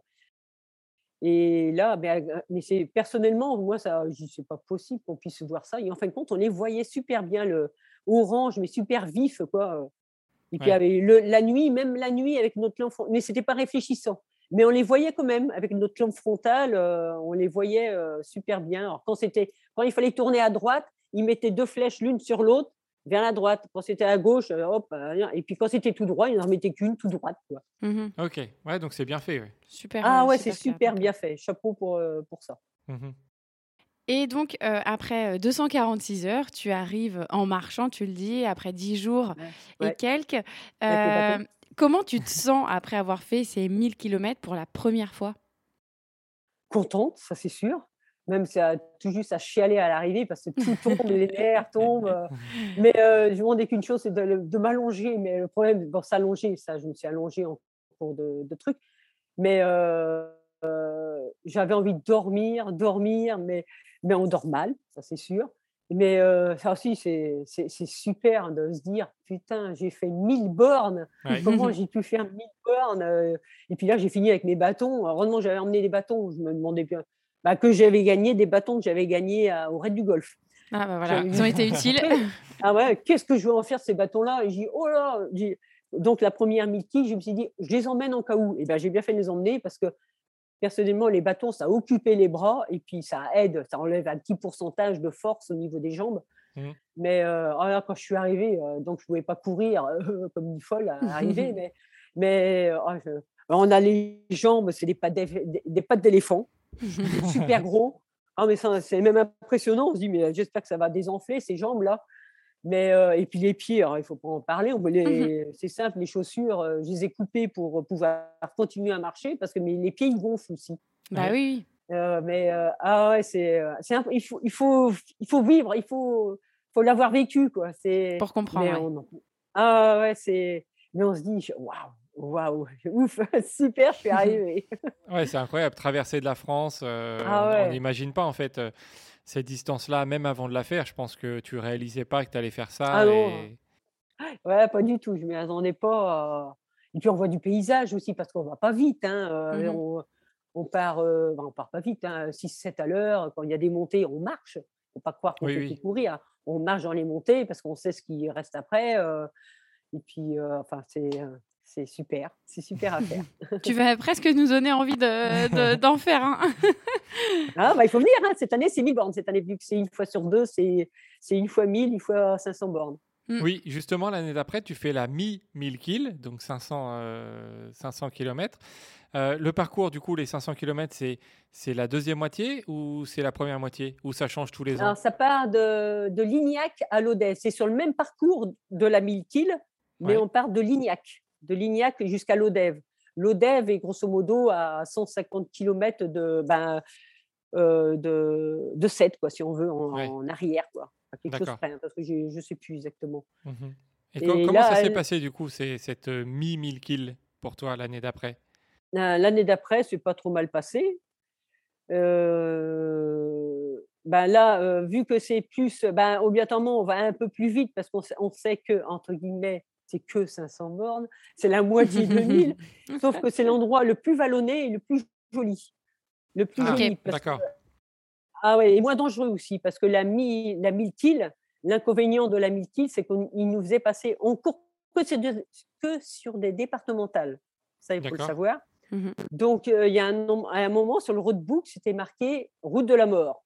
Et là, ben, euh, mais c'est personnellement, moi, ça, je pas possible qu'on puisse voir ça. Et en fin de compte, on les voyait super bien, le orange, mais super vif, quoi. Et puis Ouais. avec le, la nuit, même la nuit avec notre lampe, mais c'était pas réfléchissant. Mais on les voyait quand même avec notre lampe frontale, euh, on les voyait euh, super bien. Alors quand c'était, quand il fallait tourner à droite, ils mettaient deux flèches l'une sur l'autre vers la droite. Quand c'était à gauche, euh, hop, euh, et puis quand c'était tout droit, ils n'en mettaient qu'une tout droite. Quoi. Mhm. Ok. Ouais, donc c'est bien fait. Ouais. Super. Ah euh, ouais, c'est super bien fait. Chapeau pour, euh, pour ça. Mhm. Et donc, euh, après euh, 246 heures, tu arrives en marchant, tu le dis, après 10 jours et Ouais. quelques. Euh, comment tu te sens après avoir fait ces 1000 km pour la première fois? Contente, ça c'est sûr. Même ça, tout juste à chialer à l'arrivée parce que tout tombe, les nerfs tombent. euh. Mais euh, je me demandais qu'une chose, c'est de, m'allonger. Mais le problème, bon, s'allonger, ça, je me suis allongée en cours de, de trucs. Mais euh, euh, j'avais envie de dormir, dormir, mais, mais on dort mal, ça c'est sûr. Mais ça aussi, c'est super de se dire, putain, j'ai fait 1000 bornes. Ouais. Comment j'ai pu faire 1000 bornes Et puis là, j'ai fini avec mes bâtons. Heureusement, j'avais emmené des bâtons. Je me demandais bien bah, que j'avais gagné des bâtons que j'avais gagnés à- au Raid du Golf. Ah bah voilà, ils ont été utiles. Ah ouais, qu'est-ce que je vais en faire ces bâtons-là? Et j'ai dit, oh là Donc la première Milky, je me suis dit, je les emmène en cas où. Et ben j'ai bien fait de les emmener parce que personnellement, les bâtons, ça occupait les bras et puis ça aide, ça enlève un petit pourcentage de force au niveau des jambes. Mhm. Mais euh, oh quand je suis arrivée, euh, donc je ne pouvais pas courir euh, comme une folle à arriver, mais, mais oh, je- on a les jambes, c'est des pattes d'éléphant, super gros. Ah, mais ça, c'est même impressionnant. On se dit, mais j'espère que ça va désenfler ces jambes-là. Mais, euh, et puis les pieds, il ne faut pas en parler. On les, c'est simple, les chaussures, euh, je les ai coupées pour pouvoir continuer à marcher parce que mais les pieds, ils gonflent aussi. Bah oui. Euh, mais ah ouais, c'est, c'est il, faut, il, faut, il faut vivre, il faut, faut l'avoir vécu. Quoi. C'est, pour comprendre. ah ouais, c'est. Mais on se dit, waouh, waouh, ouf, super, je suis arrivée. ouais, c'est incroyable. Traverser de la France, ah on n'imagine pas en fait cette distance-là, même avant de la faire, je pense que tu réalisais pas que tu allais faire ça. Ah Ouais, pas du tout. Je m'y attendais pas. Et puis on voit du paysage aussi parce qu'on va pas vite. Hein. Euh, mmh on, part, euh, on part pas vite, hein. 6-7 à l'heure. Quand il y a des montées, on marche. Faut pas croire qu'on peut courir. On marche dans les montées parce qu'on sait ce qui reste après. Euh. et puis, enfin, c'est c'est super, c'est super à faire. tu vas presque nous donner envie d'en faire. Hein. ah, bah, il faut venir, hein. cette année c'est 1000 bornes, cette année vu que c'est une fois sur deux, c'est une fois 1000, une fois 500 bornes. Mm. Oui, justement, l'année d'après, tu fais la mi-1000 kills, donc 500, 500 km. le parcours, du coup, les 500 km, c'est la deuxième moitié ou c'est la première moitié? Ou ça change tous les ans? Alors, ça part de, de Lignac à Lodève. C'est sur le même parcours de la 1000 kills, mais on part de Lignac de Lignac jusqu'à Lodève. Lodève est grosso modo à 150 km de, ben, euh, de, de 7, quoi, si on veut, en, arrière. Quoi. Quelque chose près, hein, parce que je ne sais plus exactement. Mmh Et, comment ça s'est passé du coup, cette euh, mi-1000 kills pour toi l'année d'après? Euh, L'année d'après, c'est pas trop mal passé. ben là, vu que c'est plus, ben, obligatoirement, on va un peu plus vite parce qu'on sait que, entre guillemets, c'est que 500 bornes, c'est la moitié de 1000, sauf que c'est l'endroit le plus vallonné et le plus joli. Le plus ah, joli. D'accord. Ah ouais, et moins dangereux aussi, parce que la, mi, la l'inconvénient de la miltile, c'est qu'il nous faisait passer, on court que, que sur des départementales. Ça, il faut le savoir. Mmh Donc, euh, il y a un, un, moment sur le roadbook, c'était marqué route de la mort.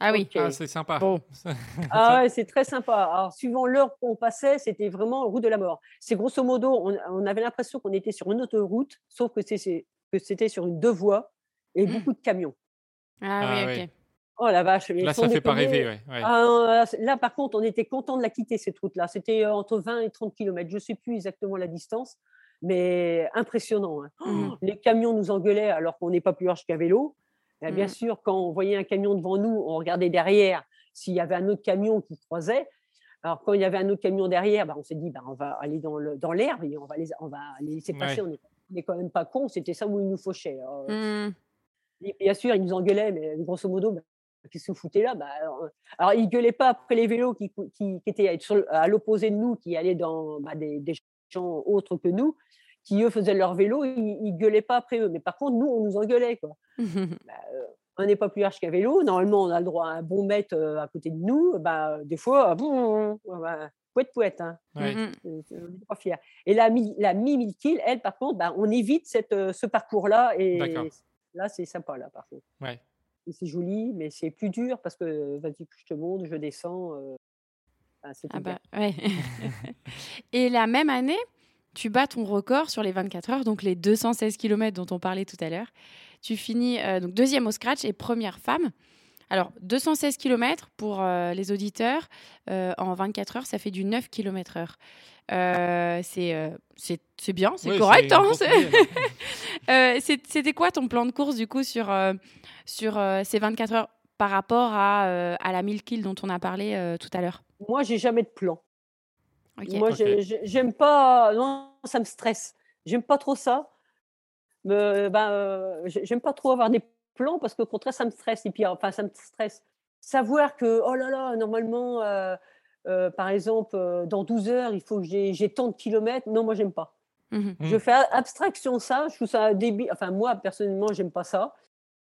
Ah oui, ah, c'est sympa. ah ouais, c'est très sympa. Alors, suivant l'heure qu'on passait, c'était vraiment route de la mort. C'est grosso modo, on, avait l'impression qu'on était sur une autoroute, sauf que c'était sur une deux voies et mmh. beaucoup de camions. Ah, oui, ah ok. Oh la vache. Là, ça ne fait pas rêver. Ouais, ah, là, par contre, on était content de la quitter, cette route-là. C'était euh, entre 20 et 30 km. Je ne sais plus exactement la distance, mais impressionnant. Hein. Mmh. les camions nous engueulaient alors qu'on n'est pas plus large qu'à vélo. Bien mmh. sûr, quand on voyait un camion devant nous, on regardait derrière s'il y avait un autre camion qui croisait. Alors, quand il y avait un autre camion derrière, bah, on s'est dit, bah, on va aller dans l'herbe et on va, les, on va les laisser passer. On n'est quand même pas con, c'était ça où ils nous fauchaient. Hein. Mmh. bien sûr, ils nous engueulaient, mais grosso modo, bah, qu'est-ce que vous foutez là? Bah, alors, ils ne gueulaient pas après les vélos qui, qui, étaient à l'opposé de nous, qui allaient dans des, des gens autres que nous qui eux faisaient leur vélo, ils, gueulaient pas après eux. Mais par contre, nous, on nous engueulait. Quoi. bah, euh, on n'est pas plus large qu'un vélo. Normalement, on a le droit à un bon mètre euh, à côté de nous. Bah, des fois, bon, bah, poète poète. Hein. Ouais. On n'est pas fiers. Et la, la mi kill, elle, par contre, bah, on évite cette, euh, ce parcours-là. Et là, c'est sympa, là, par contre. Ouais. C'est joli, mais c'est plus dur parce que, vas-y, je te monte, je descends. ah bah, ouais. et la même année, tu bats ton record sur les 24 heures, donc les 216 km dont on parlait tout à l'heure. Tu finis euh, donc deuxième au scratch et première femme. Alors, 216 km pour euh, les auditeurs, euh, en 24 heures, ça fait du 9 km heure. c'est bien, c'est correct. Hein, C'était quoi ton plan de course du coup sur, sur ces 24 heures par rapport à, à la 1000 kills dont on a parlé tout à l'heure? Moi, j'ai jamais de plan. Moi, j'aime pas. Non, ça me stresse. J'aime pas trop ça. Ben, euh, j'aime pas trop avoir des plans parce qu'au contraire, ça me stresse. Et puis, enfin, ça me stresse. Savoir que, oh là là, normalement, euh, euh, par exemple, dans 12 heures, il faut que j'ai tant de kilomètres. Non, moi, j'aime pas. Mmh je mmh. fais abstraction ça. Je trouve ça débile. Enfin, moi, personnellement, j'aime pas ça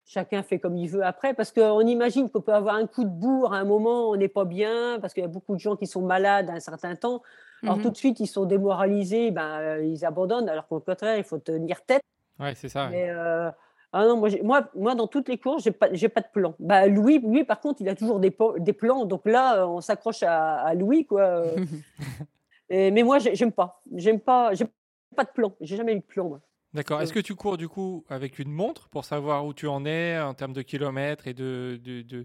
chacun fait comme il veut après, parce qu'on imagine qu'on peut avoir un coup de bourre à un moment, on n'est pas bien, parce qu'il y a beaucoup de gens qui sont malades à un certain temps. Alors mmh tout de suite, ils sont démoralisés, ben, euh, ils abandonnent, alors qu'au contraire, il faut tenir tête. Ouais, c'est ça. Mais, euh, ah non, moi, moi, moi, dans toutes les courses, j'ai pas, j'ai pas de plan. Bah, Louis, lui, par contre, il a toujours des, des plans. Donc là, on s'accroche à, Louis, quoi. Et, mais moi, j'aime pas. J'aime pas. J'ai pas de plan. J'ai jamais eu de plan. Moi. D'accord. Est-ce que tu cours du coup avec une montre pour savoir où tu en es en termes de kilomètres et de, de,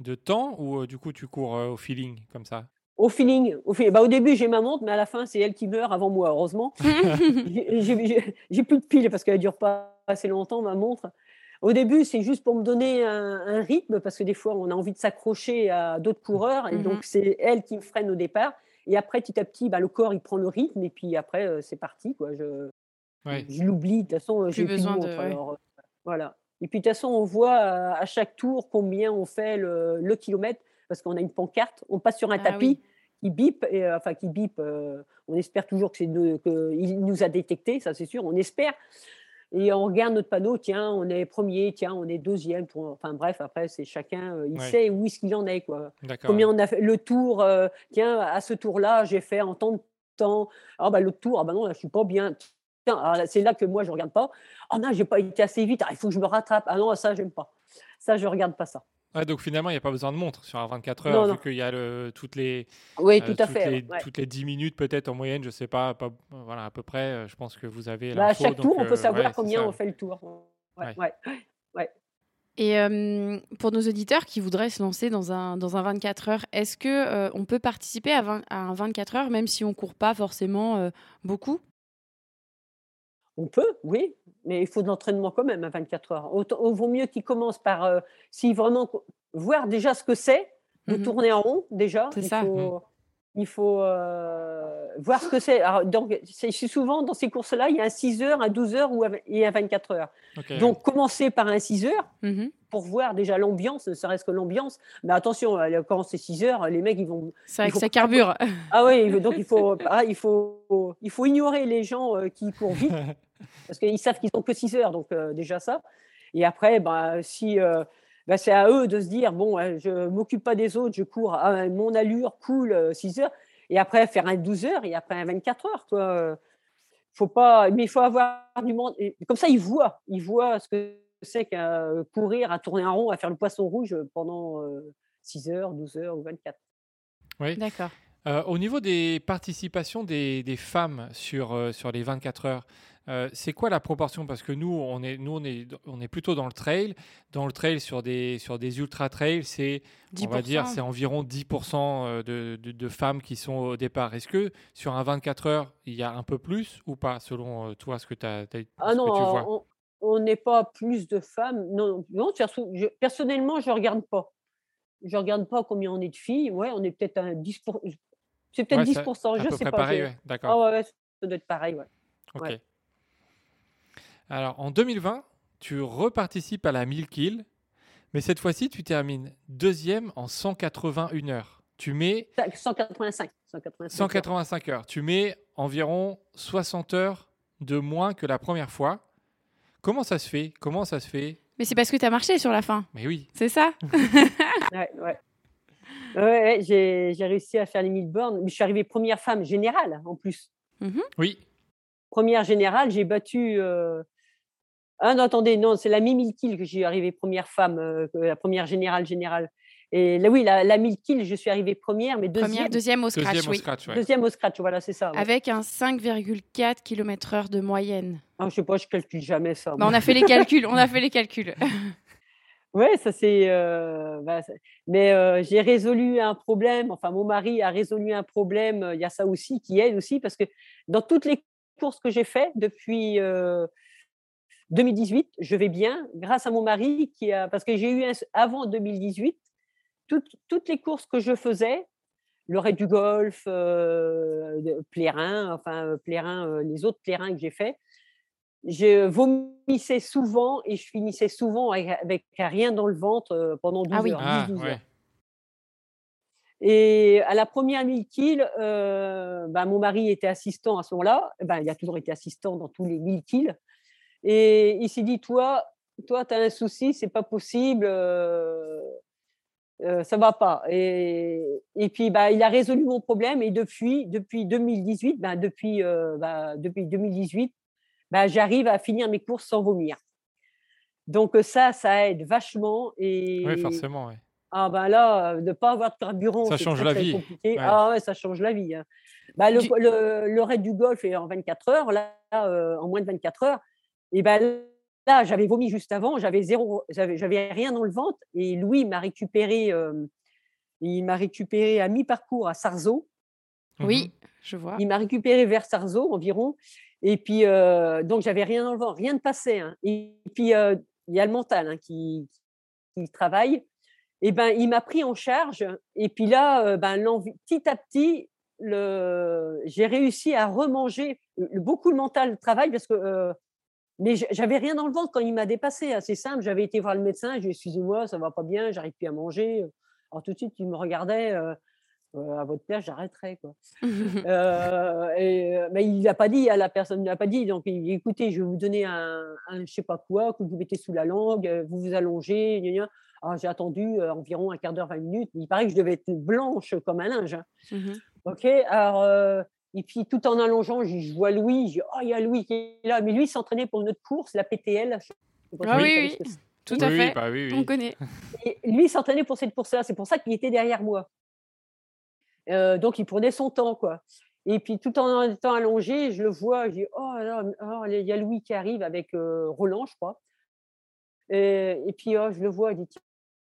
de, temps ou euh, du coup tu cours euh, au feeling comme ça? Au feeling. Au, feeling. Bah, au début, j'ai ma montre, mais à la fin, c'est elle qui meurt avant moi, heureusement. j'ai plus de piles parce qu'elle ne dure pas assez longtemps, ma montre. Au début, c'est juste pour me donner un, rythme, parce que des fois, on a envie de s'accrocher à d'autres coureurs, et donc mmh c'est elle qui me freine au départ. Et après, petit à petit, bah, le corps, il prend le rythme, et puis après, euh, c'est parti. Quoi. Je, je l'oublie. De toute façon, j'ai besoin de. Euh, voilà. Et puis, de toute façon, on voit euh, à chaque tour combien on fait le, kilomètre, parce qu'on a une pancarte, on passe sur un ah tapis. qui bip, et, enfin qui bip, on espère toujours qu'il nous a détecté, ça c'est sûr, on espère et on regarde notre panneau, tiens, on est premier, tiens, on est deuxième. Enfin bref, après, c'est chacun, euh, il sait où est-ce qu'il en est. Quoi. Combien on a fait le tour, euh, tiens, à ce tour-là, j'ai fait en tant de temps. Ah, bah, l'autre tour, ah, bah non, je suis pas bien. C'est là que moi, je ne regarde pas. Ah non, j'ai pas été assez vite, ah, il faut que je me rattrape. Ah non, ça, j'aime pas. Ça, je regarde pas ça donc finalement, il n'y a pas besoin de montre sur un 24 heures, vu qu'il y a le, toutes les. Oui, euh, tout à fait. Toutes les 10 minutes, peut-être en moyenne, je ne sais pas, pas, voilà, à peu près, euh, je pense que vous avez. Bah, à chaque tour, on peut euh, savoir combien on fait le tour. Ouais, ouais. Et pour nos auditeurs qui voudraient se lancer dans un, dans un 24 heures, est-ce qu'on on peut participer à, à, un 24 heures, même si on ne court pas forcément beaucoup? On peut, oui mais il faut de l'entraînement quand même à 24 heures. Il vaut mieux qu'il commence par, euh, si vraiment, voir déjà ce que c'est, de mmh tourner en rond déjà. C'est ça. Faut, mmh. Il faut euh, voir ce que c'est. Donc, c'est souvent dans ces courses-là, il y a un 6 heures, un 12 heures ou un, et un 24 heures. donc, commencer par un 6 heures mmh pour voir déjà l'ambiance, ça reste que l'ambiance. Mais attention, euh, quand c'est 6 heures, les mecs, ils vont. C'est vrai que ça carbure. Ah oui, donc il faut, ah, il faut, il faut ignorer les gens qui courent vite. parce qu'ils savent qu'ils n'ont que 6 heures, donc euh, déjà ça. Et après, bah, si, euh, bah, c'est à eux de se dire bon, je ne m'occupe pas des autres, je cours à mon allure, cool, 6 euh, heures. Et après, faire un 12 heures et après un 24 heures. Quoi. Faut pas, mais il faut avoir du monde. Et comme ça, ils voient, ils voient ce que c'est qu'à courir, à tourner en rond, à faire le poisson rouge pendant 6 heures, 12 heures ou 24. Oui. D'accord. au niveau des participations des, des femmes sur, sur les 24 heures, euh, c'est quoi la proportion? Parce que nous, on est, nous on, est, on est plutôt dans le trail. Dans le trail, sur des, sur des ultra-trails, c'est, on va dire, c'est environ 10% euh, de, de, femmes qui sont au départ. Est-ce que sur un 24 heures, il y a un peu plus ou pas, selon toi, ce que, as, ah non, tu vois? on n'est pas plus de femmes. Non, non personnellement, je ne regarde pas. Je ne regarde pas combien on est de filles. Ouais, on est peut-être un 10%. C'est peut-être 10%, je ne sais pas. pareil, ouais, d'accord. Ah ouais, ça doit être pareil, ouais. Ok. Alors, en 2020, tu reparticipes à la 1000 kills, mais cette fois-ci, tu termines deuxième en 181 heures. Tu mets 185, 185, heures. Tu mets environ 60 heures de moins que la première fois. Comment ça se fait? Comment ça se fait? Mais c'est parce que tu as marché sur la fin. Mais oui. C'est ça? Ouais, ouais. ouais j'ai réussi à faire les 1000 bornes. Mais je suis arrivée première femme générale en plus. Mmh oui. Première générale, j'ai battu euh, ah non, attendez, non, c'est la mi kill que j'ai arrivé première femme, euh, la première générale générale. Et là, oui, la, la kill, je suis arrivée première, mais deuxième. Première, deuxième au scratch, deuxième oui. Au scratch, Deuxième au scratch, voilà, c'est ça. Avec un 5,4 km/h de moyenne. Ah, je sais pas, je calcule jamais ça. Bah, on a fait les calculs, on a fait les calculs. Oui, ça c'est. Euh, bah, mais euh, j'ai résolu un problème. Enfin, mon mari a résolu un problème. Il y a ça aussi qui aide aussi parce que dans toutes les courses que j'ai faites depuis 2018, je vais bien grâce à mon mari qui a parce que j'ai eu avant 2018 toutes, toutes, les courses que je faisais, le raid du golf, euh, Plérin, enfin euh, Plérin, euh, les autres Plérins que j'ai fait, je vomissais souvent et je finissais souvent avec, rien dans le ventre pendant 12 ah heures. 12 ah, heures. Et à la première 1000 kills, bah, mon mari était assistant à ce moment-là. Ben, il a toujours été assistant dans tous les 1000 kills. Et il s'est dit, toi, toi, tu as un souci, c'est pas possible, euh, euh, ça va pas. Et, et puis, bah, il a résolu mon problème. Et depuis, depuis 2018, bah, depuis, euh, bah, depuis 2018, bah, j'arrive à finir mes courses sans vomir. Donc ça, ça aide vachement. Et, oui, forcément. Oui. Ah ben là, ne pas avoir de carburant, ça change la vie. Ah ouais, ça change la vie. Hein. Bah, le, le, le, raid du golf est en 24 heures, là, en moins de 24 heures. Et ben là, j'avais vomi juste avant, j'avais zéro, j'avais rien dans le ventre. Et Louis m'a récupéré, il m'a récupéré à mi-parcours à Sarzeau. Oui, Mhm. je vois. Il m'a récupéré vers Sarzeau environ. Et puis, euh, donc, j'avais rien dans le vent, rien ne passait. hein. Et puis, euh, il y a le mental hein, qui, qui travaille. Et ben, il m'a pris en charge. Et puis là, euh, ben, petit à petit, le, j'ai réussi à remanger. Le- Beaucoup le mental travaille parce que. Mais j'avais rien dans le ventre quand il m'a dépassé. hein. C'est simple. J'avais été voir le médecin. Je lui ai dit Excusez-moi, ça va pas bien, j'arrive plus à manger. Alors, tout de suite, il me regardait. euh, Euh, à votre place, j'arrêterai. Quoi. Euh, et, mais il n'a pas dit, à la personne ne l'a pas dit. Donc, il écoutez, je vais vous donner un, un je sais pas quoi que vous mettez sous la langue, vous vous allongez. gna, gna. Alors, j'ai attendu euh, environ un quart d'heure, 20 minutes. Il paraît que je devais être blanche comme un linge. hein. Mhm. OK Alors, et puis tout en allongeant, je, vois Louis. Je dis oh, il y a Louis qui est là. Mais lui, il s'entraînait pour notre course, la PTL. Ah oui, oui. Tout à oui, fait. bah oui, oui. On connaît. Et lui, il s'entraînait pour cette course-là. C'est pour ça qu'il était derrière moi. Euh, donc, il prenait son temps, quoi. Et puis, tout en étant allongé, je le vois, je dis, oh là, oh, il y a Louis qui arrive avec euh, Roland, je crois. Et, et puis, oh, je le vois, je dis,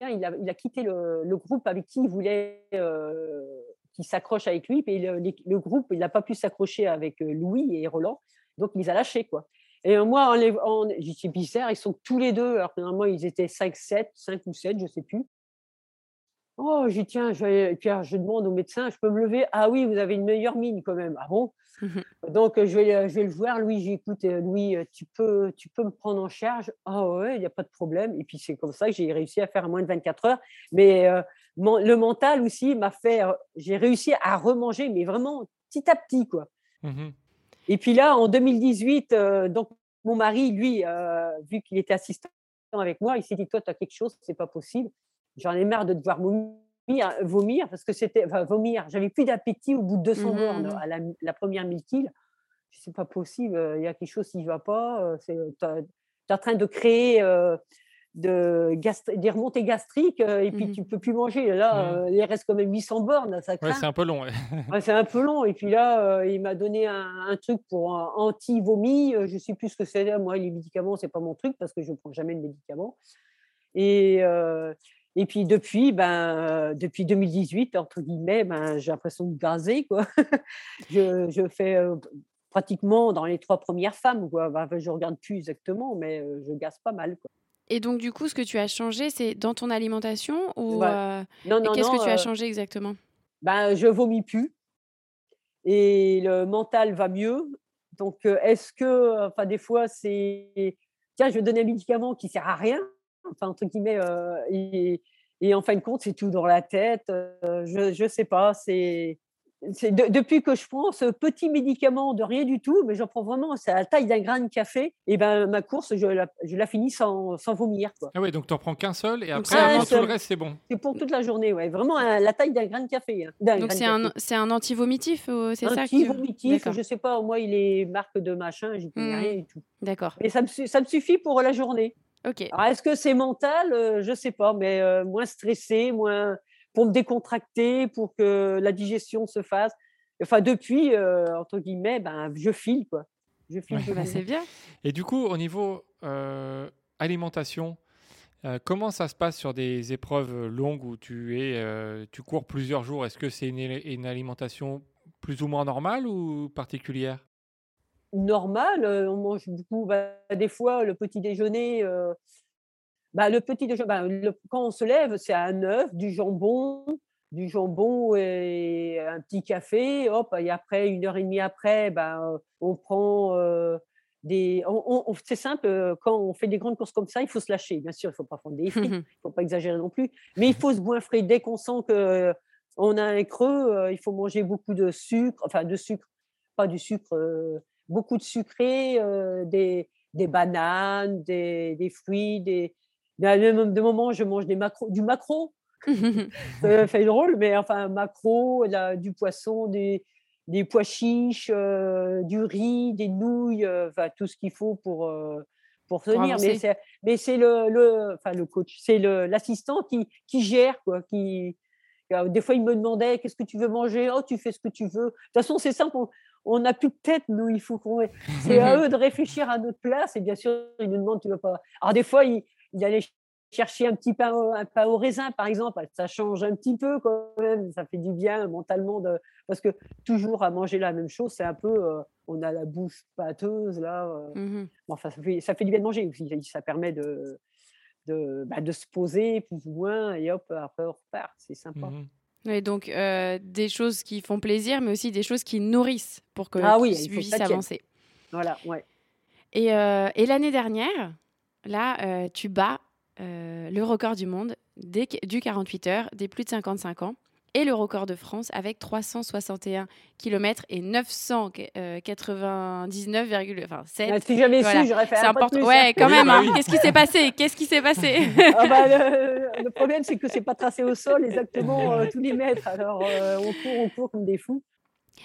tiens, il a, il a quitté le, le groupe avec qui il voulait euh, s'accroche avec lui. Puis le, groupe, il n'a pas pu s'accrocher avec euh, Louis et Roland. Donc, il les a lâchés, quoi. Et euh, moi, en en, j'ai dit, bizarre, ils sont tous les deux, alors que normalement, ils étaient 5, 7, 5 ou 7, je ne sais plus. Oh, j'ai tiens, je, et je demande au médecin, je peux me lever? Ah oui, vous avez une meilleure mine quand même. Ah bon? Mhm. Donc, je vais, je vais le voir. Louis, j'écoute, Louis, tu peux, tu peux me prendre en charge? Ah ouais, il n'y a pas de problème. Et puis, c'est comme ça que j'ai réussi à faire à moins de 24 heures. Mais euh, mon- le mental aussi m'a fait, j'ai réussi à remanger, mais vraiment petit à petit, quoi. Mhm. Et puis là, en 2018, euh, donc mon mari, lui, euh, vu qu'il était assistant avec moi, il s'est dit Toi, tu as quelque chose, c'est pas possible. J'en ai marre de devoir vomir, vomir parce que c'était. Enfin, vomir. J'avais plus d'appétit au bout de 200 Mhm, bornes mhm. à la, la première 1000 kills. C'est pas possible, euh, il y a quelque chose qui ne va pas. Tu es en train de créer euh, de gastri- des remontées gastriques euh, et puis Mhm. tu peux plus manger. Là, Mhm. euh, il reste quand même 800 bornes, ça Ouais, c'est un peu long. ouais. Ouais, c'est un peu long. Et puis là, euh, il m'a donné un, un truc pour un anti-vomi. Euh, Je ne sais plus ce que c'est. Moi, les médicaments, ce n'est pas mon truc parce que je ne prends jamais de médicaments. Et, euh, et puis depuis, ben, depuis 2018, entre guillemets, ben, j'ai l'impression de gazer. Quoi. je, je fais euh, pratiquement dans les trois premières femmes. Quoi. Ben, je ne regarde plus exactement, mais euh, je gaze pas mal. Quoi. Et donc, du coup, ce que tu as changé, c'est dans ton alimentation ou Ouais. euh, Non, non, qu'est-ce que tu as changé exactement? ben, je vomis plus et le mental va mieux. Donc, est-ce que, enfin, des fois, c'est tiens, je vais donner un médicament qui sert à rien, enfin, entre guillemets, euh, et, et en fin de compte, c'est tout dans la tête. euh, je ne sais pas, c'est. c'est de- depuis que je prends ce petit médicament de rien du tout, mais j'en prends vraiment, c'est à la taille d'un grain de café, et ben ma course, je la, je la finis sans, sans vomir. quoi. Ah ouais, donc tu n'en prends qu'un seul et après, vraiment, c'est- tout le reste, c'est bon. C'est pour toute la journée, ouais. Vraiment à la taille d'un grain de café. hein, d'un Donc, c'est un, un anti-vomitif, c'est ça un que- petit vomitif, D'accord. je sais pas, moi il est marque de machin, j'y connais Mhm. rien du tout. D'accord. Mais ça me, ça me suffit pour la journée. Ok. Alors est-ce que c'est mental? Euh, Je sais pas, mais euh, moins stressé, moins pour me décontracter, pour que la digestion se fasse. Enfin depuis, euh, entre guillemets, ben je file quoi. Je file. Ouais. je Bah, c'est bien. Et du coup, au niveau euh, alimentation, euh, comment ça se passe sur des épreuves longues où tu es, euh, tu cours plusieurs jours? Est-ce que c'est une, une alimentation plus ou moins normale ou particulière? Normal. euh, on mange beaucoup. bah, des fois, le petit déjeuner, euh, bah, le petit déjeuner, bah, le- quand on se lève, c'est un œuf, du jambon, du jambon et un petit café. Hop, et après, une heure et demie après, bah, on prend euh, des. on- on- c'est simple, quand on fait des grandes courses comme ça, il faut se lâcher. Bien sûr, il ne faut pas prendre des frites, il ne faut pas exagérer non plus. Mais il faut se goinfrer. Dès qu'on sent que on a un creux, il faut manger beaucoup de sucre, enfin de sucre, pas du sucre, beaucoup de sucré, euh, des, des bananes, des, des fruits, des. De moment, je mange des macros, du macro. Ça fait drôle, mais enfin, macro, la- du poisson, des, des pois chiches, euh, du riz, des nouilles, euh, enfin, tout ce qu'il faut pour, pour tenir. mais c'est, mais c'est le, le, enfin, le coach, c'est l'assistant qui, qui gère, quoi, qui, des fois, il me demandait qu'est-ce que tu veux manger? Oh, tu fais ce que tu veux. De toute façon, c'est simple. On- n'a plus de tête, nous. Il faut qu'on. C'est à eux de réfléchir à notre place. Et bien sûr, ils nous demandent tu veux pas. Alors, des fois, il, il allait chercher un petit pain au, un pain au raisin, par exemple. Ça change un petit peu quand même. Ça fait du bien mentalement. De... Parce que toujours à manger la même chose, c'est un peu. euh, on a la bouche pâteuse, là. euh. Mhm. Enfin, ça fait, ça fait du bien de manger. aussi. Ça permet de, de, bah, de se poser plus ou moins. Et hop, après, on repart. C'est sympa. Mhm. Oui, donc euh, des choses qui font plaisir, mais aussi des choses qui nourrissent pour que Ah oui, tienne. avancer. Voilà, ouais. Et, euh, et l'année dernière, là, euh, tu bats le record du monde des, du 48 heures des plus de 55 ans et le record de France avec 361 km et 999, enfin 7. Ah, si j'avais Voilà. su, j'aurais fait C'est un important. plus, Ouais, quand même. bah hein. Qu'est-ce qui s'est passé? Qu'est-ce qui s'est passé? Ah bah, le, le problème, c'est que c'est pas tracé au sol exactement euh, tous les mètres. Alors, euh, on court, on court comme des fous.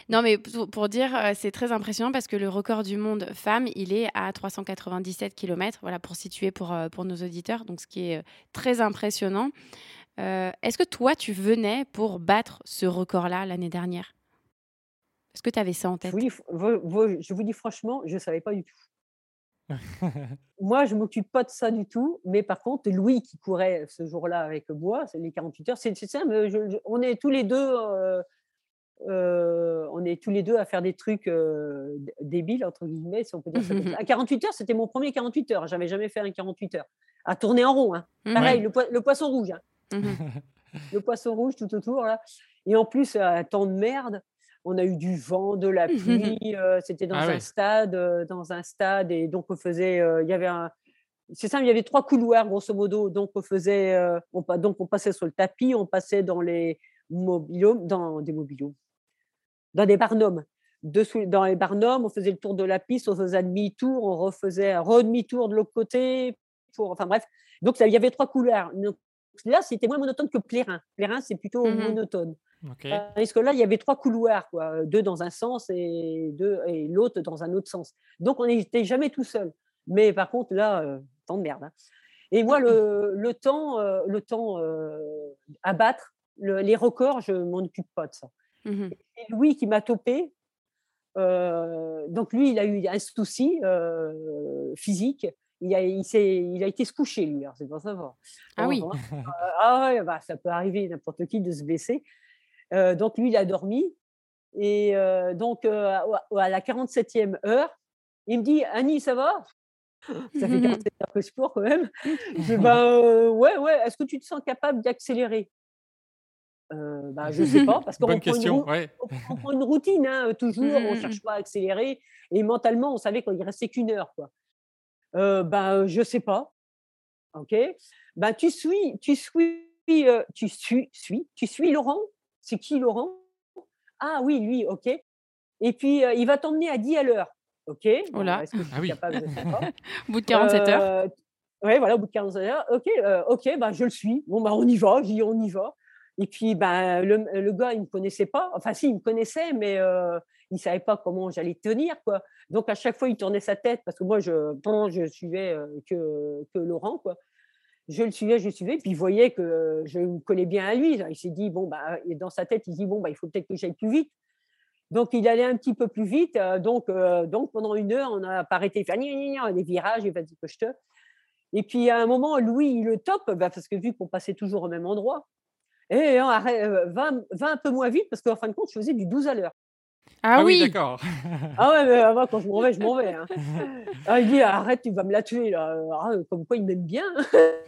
Non, mais pour, dire, euh, c'est très impressionnant parce que le record du monde femme, il est à 397 km, voilà, pour situer pour, pour nos auditeurs, donc ce qui est très impressionnant. Euh, Est-ce que toi, tu venais pour battre ce record-là l'année dernière? Est-ce que tu avais ça en Je tête? vous, dis, je vous dis franchement, je ne savais pas du tout. Moi, je ne m'occupe pas de ça du tout. Mais par contre, Louis, qui courait ce jour-là avec moi, c'est les 48 heures, c'est mais je- je- on est tous les deux. euh, euh, on est tous les deux à faire des trucs euh, débiles, entre guillemets, si on peut dire ça. À 48 heures, c'était mon premier 48 heures. J'avais jamais fait un 48 heures. À tourner en rond. hein. Mhm. Pareil, le, le poisson rouge. hein. Mhm. le poisson rouge tout autour là. Et en plus, un temps de merde. On a eu du vent, de la pluie. euh, C'était dans Ah un stade, euh, dans un stade, et donc on faisait. euh, Il y avait un. C'est ça, il y avait trois couloirs grosso modo. Donc on faisait, euh, on, donc on passait sur le tapis, on passait dans les mobilhomes, dans des mobilhomes, dans des barnums. Dessous, dans les barnums, on faisait le tour de la piste, on faisait un demi-tour, on refaisait un redemi-tour de l'autre côté. Pour, enfin bref, donc ça, il y avait trois couloirs. Donc, là, c'était moins monotone que Plérin. Plérin, c'est plutôt Mhm. monotone. Ok. Parce que là, il y avait trois couloirs, quoi. deux dans un sens et, deux, et l'autre dans un autre sens. Donc, on n'était jamais tout seul. Mais par contre, là, euh, temps de merde. hein. Et moi, le, le temps, euh, le temps euh, à battre, le- les records, je ne m'en occupe pas de ça. Mhm. Et Louis qui m'a topé, euh, donc lui, il a eu un souci euh, physique. Il a, il, s'est- il a été se coucher, lui, alors c'est pour savoir. Ah oui. ah ouais, bah, ça peut arriver n'importe qui de se blesser. Euh, donc lui, il a dormi. Et euh, donc, euh, à- à la 47e heure, il me dit Annie, ça va? Ça fait 47 heures que je cours quand même. Je dis, ben, euh, ouais, ouais, est-ce que tu te sens capable d'accélérer? Euh, bah, Je ne sais pas, parce qu'on prend, Ouais. prend une routine, hein, toujours, on ne cherche pas à accélérer. Et mentalement, on savait qu'il restait qu'une heure. Quoi. Euh, ben, je sais pas. OK? Ben, tu suis, tu suis, euh, tu suis, suis, tu suis Laurent? C'est qui Laurent? Ah oui, lui, OK. Et puis, euh, il va t'emmener à 10 à l'heure. OK? Oh. Est-ce que suis Ah oui. capable. Au bout de 47 heures. Oui, voilà, au bout de 47 heures. OK, ok, bah, je le suis. Bon, bah, on y va. J'y on y va. Et puis, ben, le, le gars, il ne me connaissait pas. Enfin, si, il me connaissait, mais euh, il savait pas comment j'allais tenir. Quoi. Donc, à chaque fois, il tournait sa tête parce que moi, je, bon, je suivais euh, que, que Laurent. Quoi. Je le suivais, je le suivais. Puis, il voyait que je me collais bien à lui. Il s'est dit, bon, bah, dans sa tête, il dit, bon, bah, il faut peut-être que j'aille plus vite. Donc, il allait un petit peu plus vite. euh, donc, euh, donc, pendant une heure, on n'a pas arrêté de faire des virages et vas-y que je te. Et puis, à un moment, Louis, il le top, bah, parce que vu qu'on passait toujours au même endroit, et hein, arrête, euh, va, va un peu moins vite, parce qu'en fin de compte, je faisais du 12 à l'heure. Ah, oui, d'accord. Ah ouais, mais avant, quand je m'en vais, je m'en vais. hein. Ah, il dit, arrête, tu vas me la tuer. Là. Ah, comme quoi, il m'aime bien.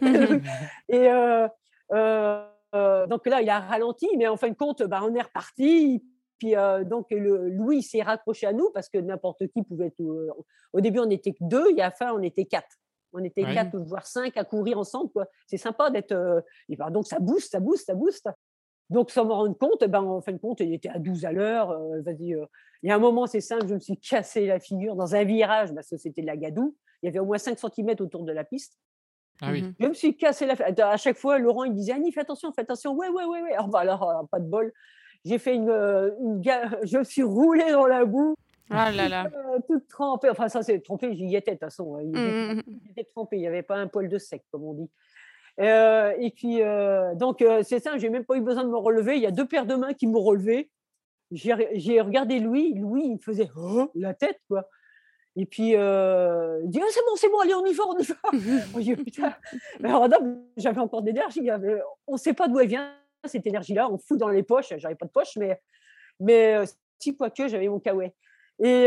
Et euh, euh, euh, donc là, il a ralenti, mais en fin de compte, bah, on est reparti. Puis euh, donc le, Louis s'est raccroché à nous parce que n'importe qui pouvait. Euh, au début, on n'était que deux, et à la fin, on était quatre. On était Ouais. quatre, voire cinq à courir ensemble. quoi. C'est sympa d'être. euh, et ben, donc ça booste, ça booste, ça booste. Donc sans me rendre compte, eh ben, en fin de compte, il était à 12 à l'heure. euh, vas-y, euh. Il y a un moment, c'est simple, je me suis cassé la figure dans un virage parce que c'était de la gadoue. Il y avait au moins 5 cm autour de la piste. Ah oui. Mhm. Je me suis cassé la À chaque fois, Laurent, il me disait Annie, fais attention, fais attention. Ouais, ouais, ouais, ouais. Alors, bah, alors, euh, pas de bol. J'ai fait une. une ga- Je me suis roulé dans la boue, Ah là là. euh, toute trempée. Enfin, ça, c'est trempé, j'y étais, de toute façon. hein. Il était, Mhm. il était trempé, il n'y avait pas un poil de sec, comme on dit. Euh, et puis, euh, donc, euh, c'est ça, j'ai même pas eu besoin de me relever. Il y a deux paires de mains qui m'ont relevé. J'ai re- j'ai regardé Louis. Louis, il faisait Oh la tête, quoi. Et puis, il dit «Ah, c'est bon, c'est bon, allez, on y va, on y va. Alors, j'avais encore d'énergie. hein, On ne sait pas d'où elle vient, cette énergie-là. On fout dans les poches. J'avais pas de poche, mais, mais si, quoique, j'avais mon kawaii. Et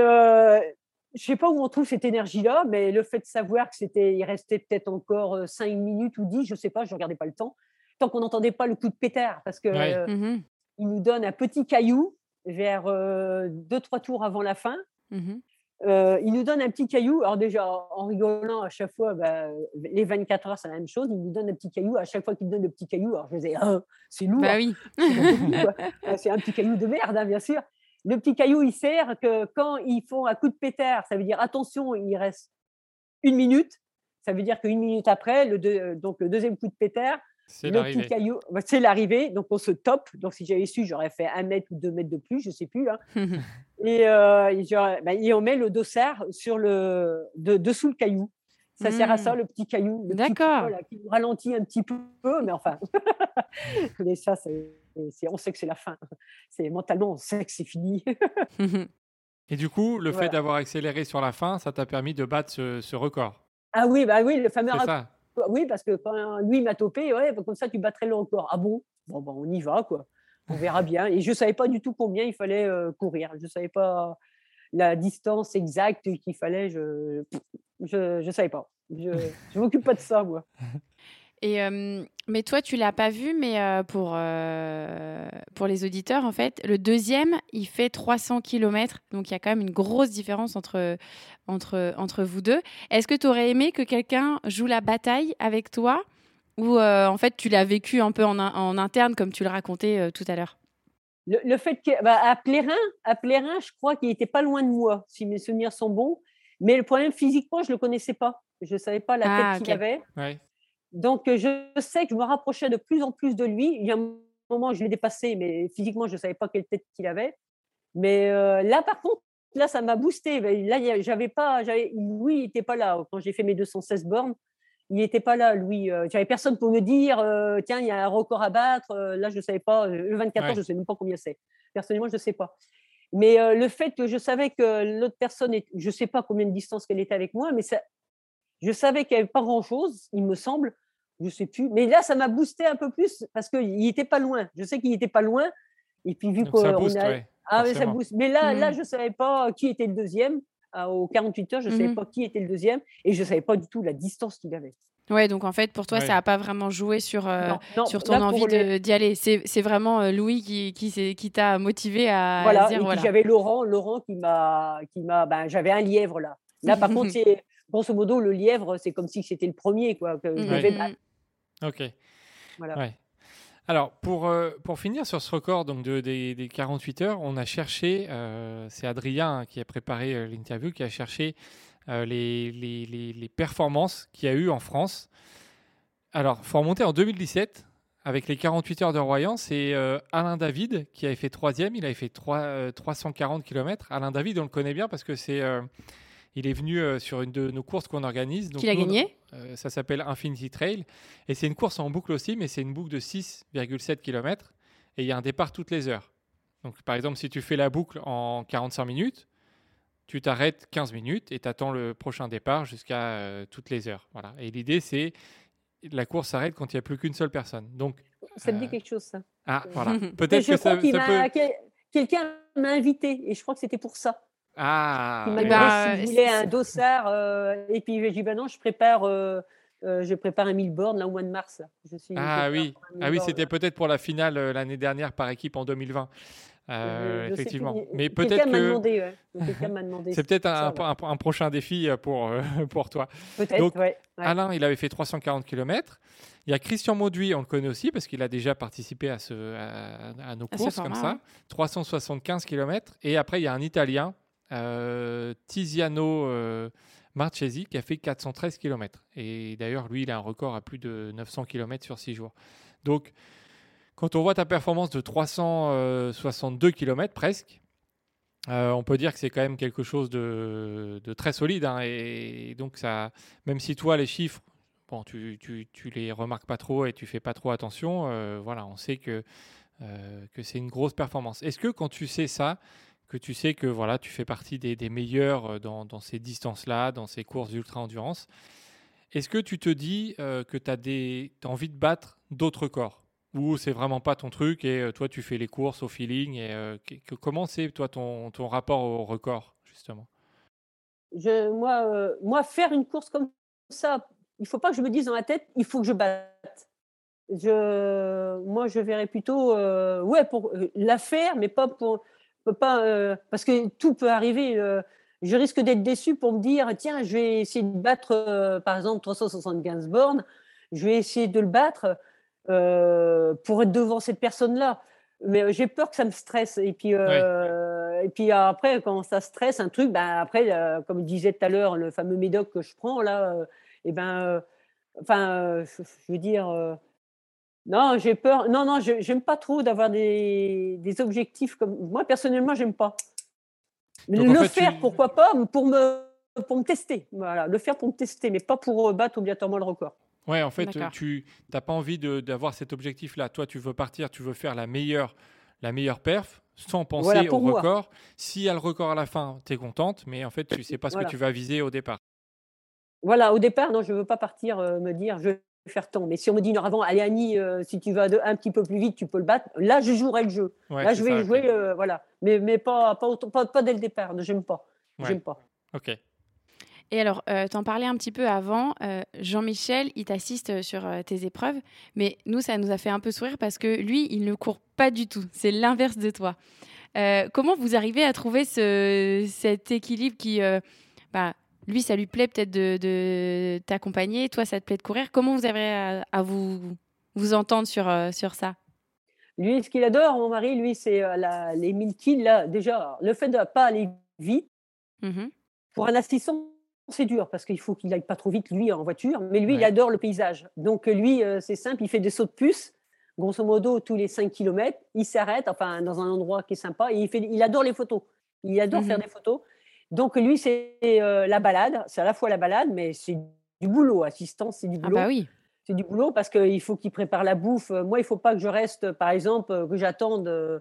je sais pas où on trouve cette énergie-là, mais le fait de savoir que c'était, il restait peut-être encore 5 minutes ou 10, je sais pas, je regardais pas le temps, tant qu'on n'entendait pas le coup de pétard, parce que Ouais. euh, Mhm, il nous donne un petit caillou vers euh, deux, trois tours avant la fin. mhm. Euh, il nous donne un petit caillou. Alors déjà, en rigolant à chaque fois, bah, les 24 heures, c'est la même chose. Il nous donne un petit caillou. À chaque fois qu'il me donne le petit caillou, alors je disais, Ah, c'est lourd. Bah oui. c'est pas beaucoup, quoi. Ah, c'est un petit caillou de merde, hein, bien sûr. Le petit caillou, il sert que quand ils font un coup de pétard, ça veut dire attention, il reste une minute. Ça veut dire qu'une minute après, le, deux- donc le deuxième coup de pétard, C'est le petit caillou, bah, c'est l'arrivée. Donc on se top. Donc si j'avais su, j'aurais fait un mètre ou deux mètres de plus, je sais plus. Et, euh, et bah, et on met le dossard sur le, de- dessous le caillou. Ça sert à ça, Mm. le petit caillou. le petit D'accord. qui nous ralentit un petit peu, mais enfin. mais ça, c'est, c'est- on sait que c'est la fin. C'est, mentalement, on sait que c'est fini. Et du coup, le Voilà. fait d'avoir accéléré sur la fin, ça t'a permis de battre ce, ce record. ah oui, bah oui, le fameux ça. Oui, parce que quand lui m'a topé, ouais, bah, comme ça, tu battrais le record. Ah bon? Bon, bah, on y va, quoi. On verra bien. Et je ne savais pas du tout combien il fallait euh, courir. Je ne savais pas la distance exacte qu'il fallait. Je ne je, savais pas. Je ne m'occupe pas de ça, moi. Et, euh, mais toi, tu l'as pas vu, mais euh, pour, euh, pour les auditeurs, en fait, le deuxième, il fait 300 km. Donc, il y a quand même une grosse différence entre, entre, entre vous deux. Est-ce que tu aurais aimé que quelqu'un joue la bataille avec toi? Ou en fait, tu l'as vécu un peu en, in- en interne, comme tu le racontais tout à l'heure? Le, le fait que, bah, à Plérin, à Plérin, je crois qu'il n'était pas loin de moi, si mes souvenirs sont bons. Mais le problème, physiquement, je ne le connaissais pas. Je ne savais pas la Ah, tête qu'il ok. avait. Ouais. Donc, euh, je sais que je me rapprochais de plus en plus de lui. Il y a un moment, je l'ai dépassé, mais physiquement, je ne savais pas quelle tête qu'il avait. Mais euh, là, par contre, là, ça m'a boosté. Là, j'avais pas, j'avais, Louis il n'était pas là. Quand j'ai fait mes 216 bornes, il n'était pas là, Louis. Euh, J'avais personne pour me dire, euh, tiens, il y a un record à battre. Euh, Là, je ne savais pas. Le 24 Ouais. heures, je ne sais même pas combien c'est. Personnellement, je ne sais pas. Mais euh, le fait que je savais que l'autre personne, est, je ne sais pas combien de distance qu'elle était avec moi, mais ça, je savais qu'il n'y avait pas grand-chose, il me semble. Je ne sais plus. Mais là, ça m'a boosté un peu plus parce qu'il n'était pas loin. Je sais qu'il n'était pas loin. Et puis, vu qu'on a. ouais, ah, mais ça booste. Mais là, là Mhm. je ne savais pas qui était le deuxième. Ah, Aux 48 heures, je ne savais Mhm. pas qui était le deuxième. Et je ne savais pas du tout la distance qu'il avait. Ouais, donc en fait, pour toi, Ouais. ça n'a pas vraiment joué sur, euh, Non, non, sur ton là, envie les- de- d'y aller. C'est c'est vraiment euh, Louis qui, qui, t'a motivé à Voilà. dire voilà. j'avais Laurent, Laurent qui m'a, qui m'a, ben, j'avais un lièvre là. Là, par contre, c'est grosso modo le lièvre, c'est comme si c'était le premier quoi. Que je Mm, devais mm, battre. Ok. Voilà. Ouais. Alors, pour, euh, pour finir sur ce record donc de, des, des 48 heures, on a cherché, euh, c'est Adrien qui a préparé euh, l'interview, qui a cherché euh, les, les, les- les performances qu'il y a eu en France. Alors, faut remonter en 2017 avec les 48 heures de Royan. C'est euh, Alain David qui avait fait troisième. Il avait fait trois- euh, 340 km. Alain David, on le connaît bien parce que c'est, il est venu euh, sur une de nos courses qu'on organise. Qu'il a gagné euh, ça s'appelle Infinity Trail. Et c'est une course en boucle aussi, mais c'est une boucle de 6,7 km. Et il y a un départ toutes les heures. Donc, par exemple, si tu fais la boucle en 45 minutes, tu t'arrêtes 15 minutes et tu attends le prochain départ jusqu'à euh, toutes les heures. Voilà. Et l'idée, c'est la course s'arrête quand il n'y a plus qu'une seule personne. Donc, Ça me Euh, dit quelque chose ça. ah, voilà. Et Peut-être que ça, qu'il ça peut. quel- quelqu'un m'a invité et je crois que c'était pour ça. Ah, Il m'a Eh demandé ben, s'il euh, voulait c'est- un dossard euh, et puis j'ai dit bah non, je prépare. euh, euh, je prépare un 1000 bornes là au mois de mars. là. Je suis, Ah prépare oui, pour un 1000 ah oui, c'était peut-être pour la finale euh, l'année dernière par équipe en 2020. Euh, Je- effectivement. plus. Mais peut-être que demandé. ouais. C'est peut-être un, ouais. un- un prochain défi euh, pour, euh, pour toi. Peut-être, Donc, ouais. ouais. Alain, il avait fait 340 km. Il y a Christian Mauduit, on le connaît aussi parce qu'il a déjà participé à, ce, à, à nos À ce courses comme ça. ouais. 375 km. Et après, il y a un Italien, euh, Tiziano euh, Marchesi, qui a fait 413 km. Et d'ailleurs, lui, il a un record à plus de 900 km sur 6 jours. Donc, quand on voit ta performance de 362 km presque, euh, on peut dire que c'est quand même quelque chose de, très solide. hein. et donc, ça, même si toi, les chiffres, bon, tu, tu, tu les remarques pas trop et tu fais pas trop attention, euh, voilà, on sait que, euh, c'est une grosse performance. Est-ce que quand tu sais ça, que tu sais que voilà, tu fais partie des, meilleurs dans, ces distances-là, dans ces courses d'ultra-endurance. Est-ce que tu te dis que tu as envie de battre d'autres corps? Ou c'est vraiment pas ton truc et toi tu fais les courses au feeling et comment c'est toi ton, ton rapport au record justement? Moi, moi faire une course comme ça il faut pas que je me dise dans la tête il faut que je batte je, moi, je verrais plutôt, euh, ouais, pour euh, la faire, mais pas pour, pas, euh, parce que tout peut arriver. je risque d'être déçu pour me dire, tiens, je vais essayer de battre, par exemple, 375 bornes. Je vais essayer de le battre pour être devant cette personne-là. Mais j'ai peur que ça me stresse. Et puis, et puis après, quand ça stresse un truc, ben après, comme je disais tout à l'heure, le fameux médoc que je prends là, et ben, enfin, je veux dire non, j'ai peur. Non, non, j'aime pas trop d'avoir des, des, objectifs comme. Moi, personnellement, j'aime pas. le faire, pourquoi pas, pour me, pour me tester. Voilà, le faire pour me tester, mais pas pour battre obligatoirement le record. Ouais, en fait, tu n'as pas envie d'avoir cet objectif-là. Toi, tu veux partir, tu veux faire la meilleure, la meilleure perf sans penser au record. S'il y a le record à la fin, tu es contente, mais en fait, tu ne sais pas ce que tu vas viser au départ. Voilà, au départ, non, je ne veux pas partir euh, me dire je faire tant. Mais si on me dit non, avant, allez Annie, euh, si tu vas un petit peu plus vite, tu peux le battre. Là, je jouerai le jeu. là, je vais jouer, euh, voilà. Mais, mais pas, pas, pas, pas, dès le départ. J'aime pas. J'aime pas. Ok. Et alors, euh, t'en parlais un petit peu avant. Jean-Michel, il t'assiste sur tes épreuves, mais nous, ça nous a fait un peu sourire parce que lui, il ne court pas du tout. C'est l'inverse de toi. comment vous arrivez à trouver ce, cet équilibre qui, bah, lui, ça lui plaît peut-être de, t'accompagner, toi, ça te plaît de courir. Comment vous avez à, vous, vous entendre sur, euh, sur ça? Lui, ce qu'il adore, mon mari, lui, c'est euh, les 1000 kills. Là, déjà, le fait de ne pas aller vite, mmh pour un assistant, c'est dur parce qu'il faut qu'il aille pas trop vite, lui, en voiture. Mais lui, il adore le paysage. Donc, lui, euh, c'est simple, il fait des sauts de puce. Grosso modo, tous les 5 km, il s'arrête, enfin, dans un endroit qui est sympa, et il, fait, il adore les photos. Il adore faire des photos. Donc lui, c'est euh, la balade. C'est à la fois la balade, mais c'est du boulot. Assistance, c'est du ah boulot. Ah bah oui. C'est du boulot parce qu'il faut qu'il prépare la bouffe. Moi, il ne faut pas que je reste, par exemple, que j'attende. Euh,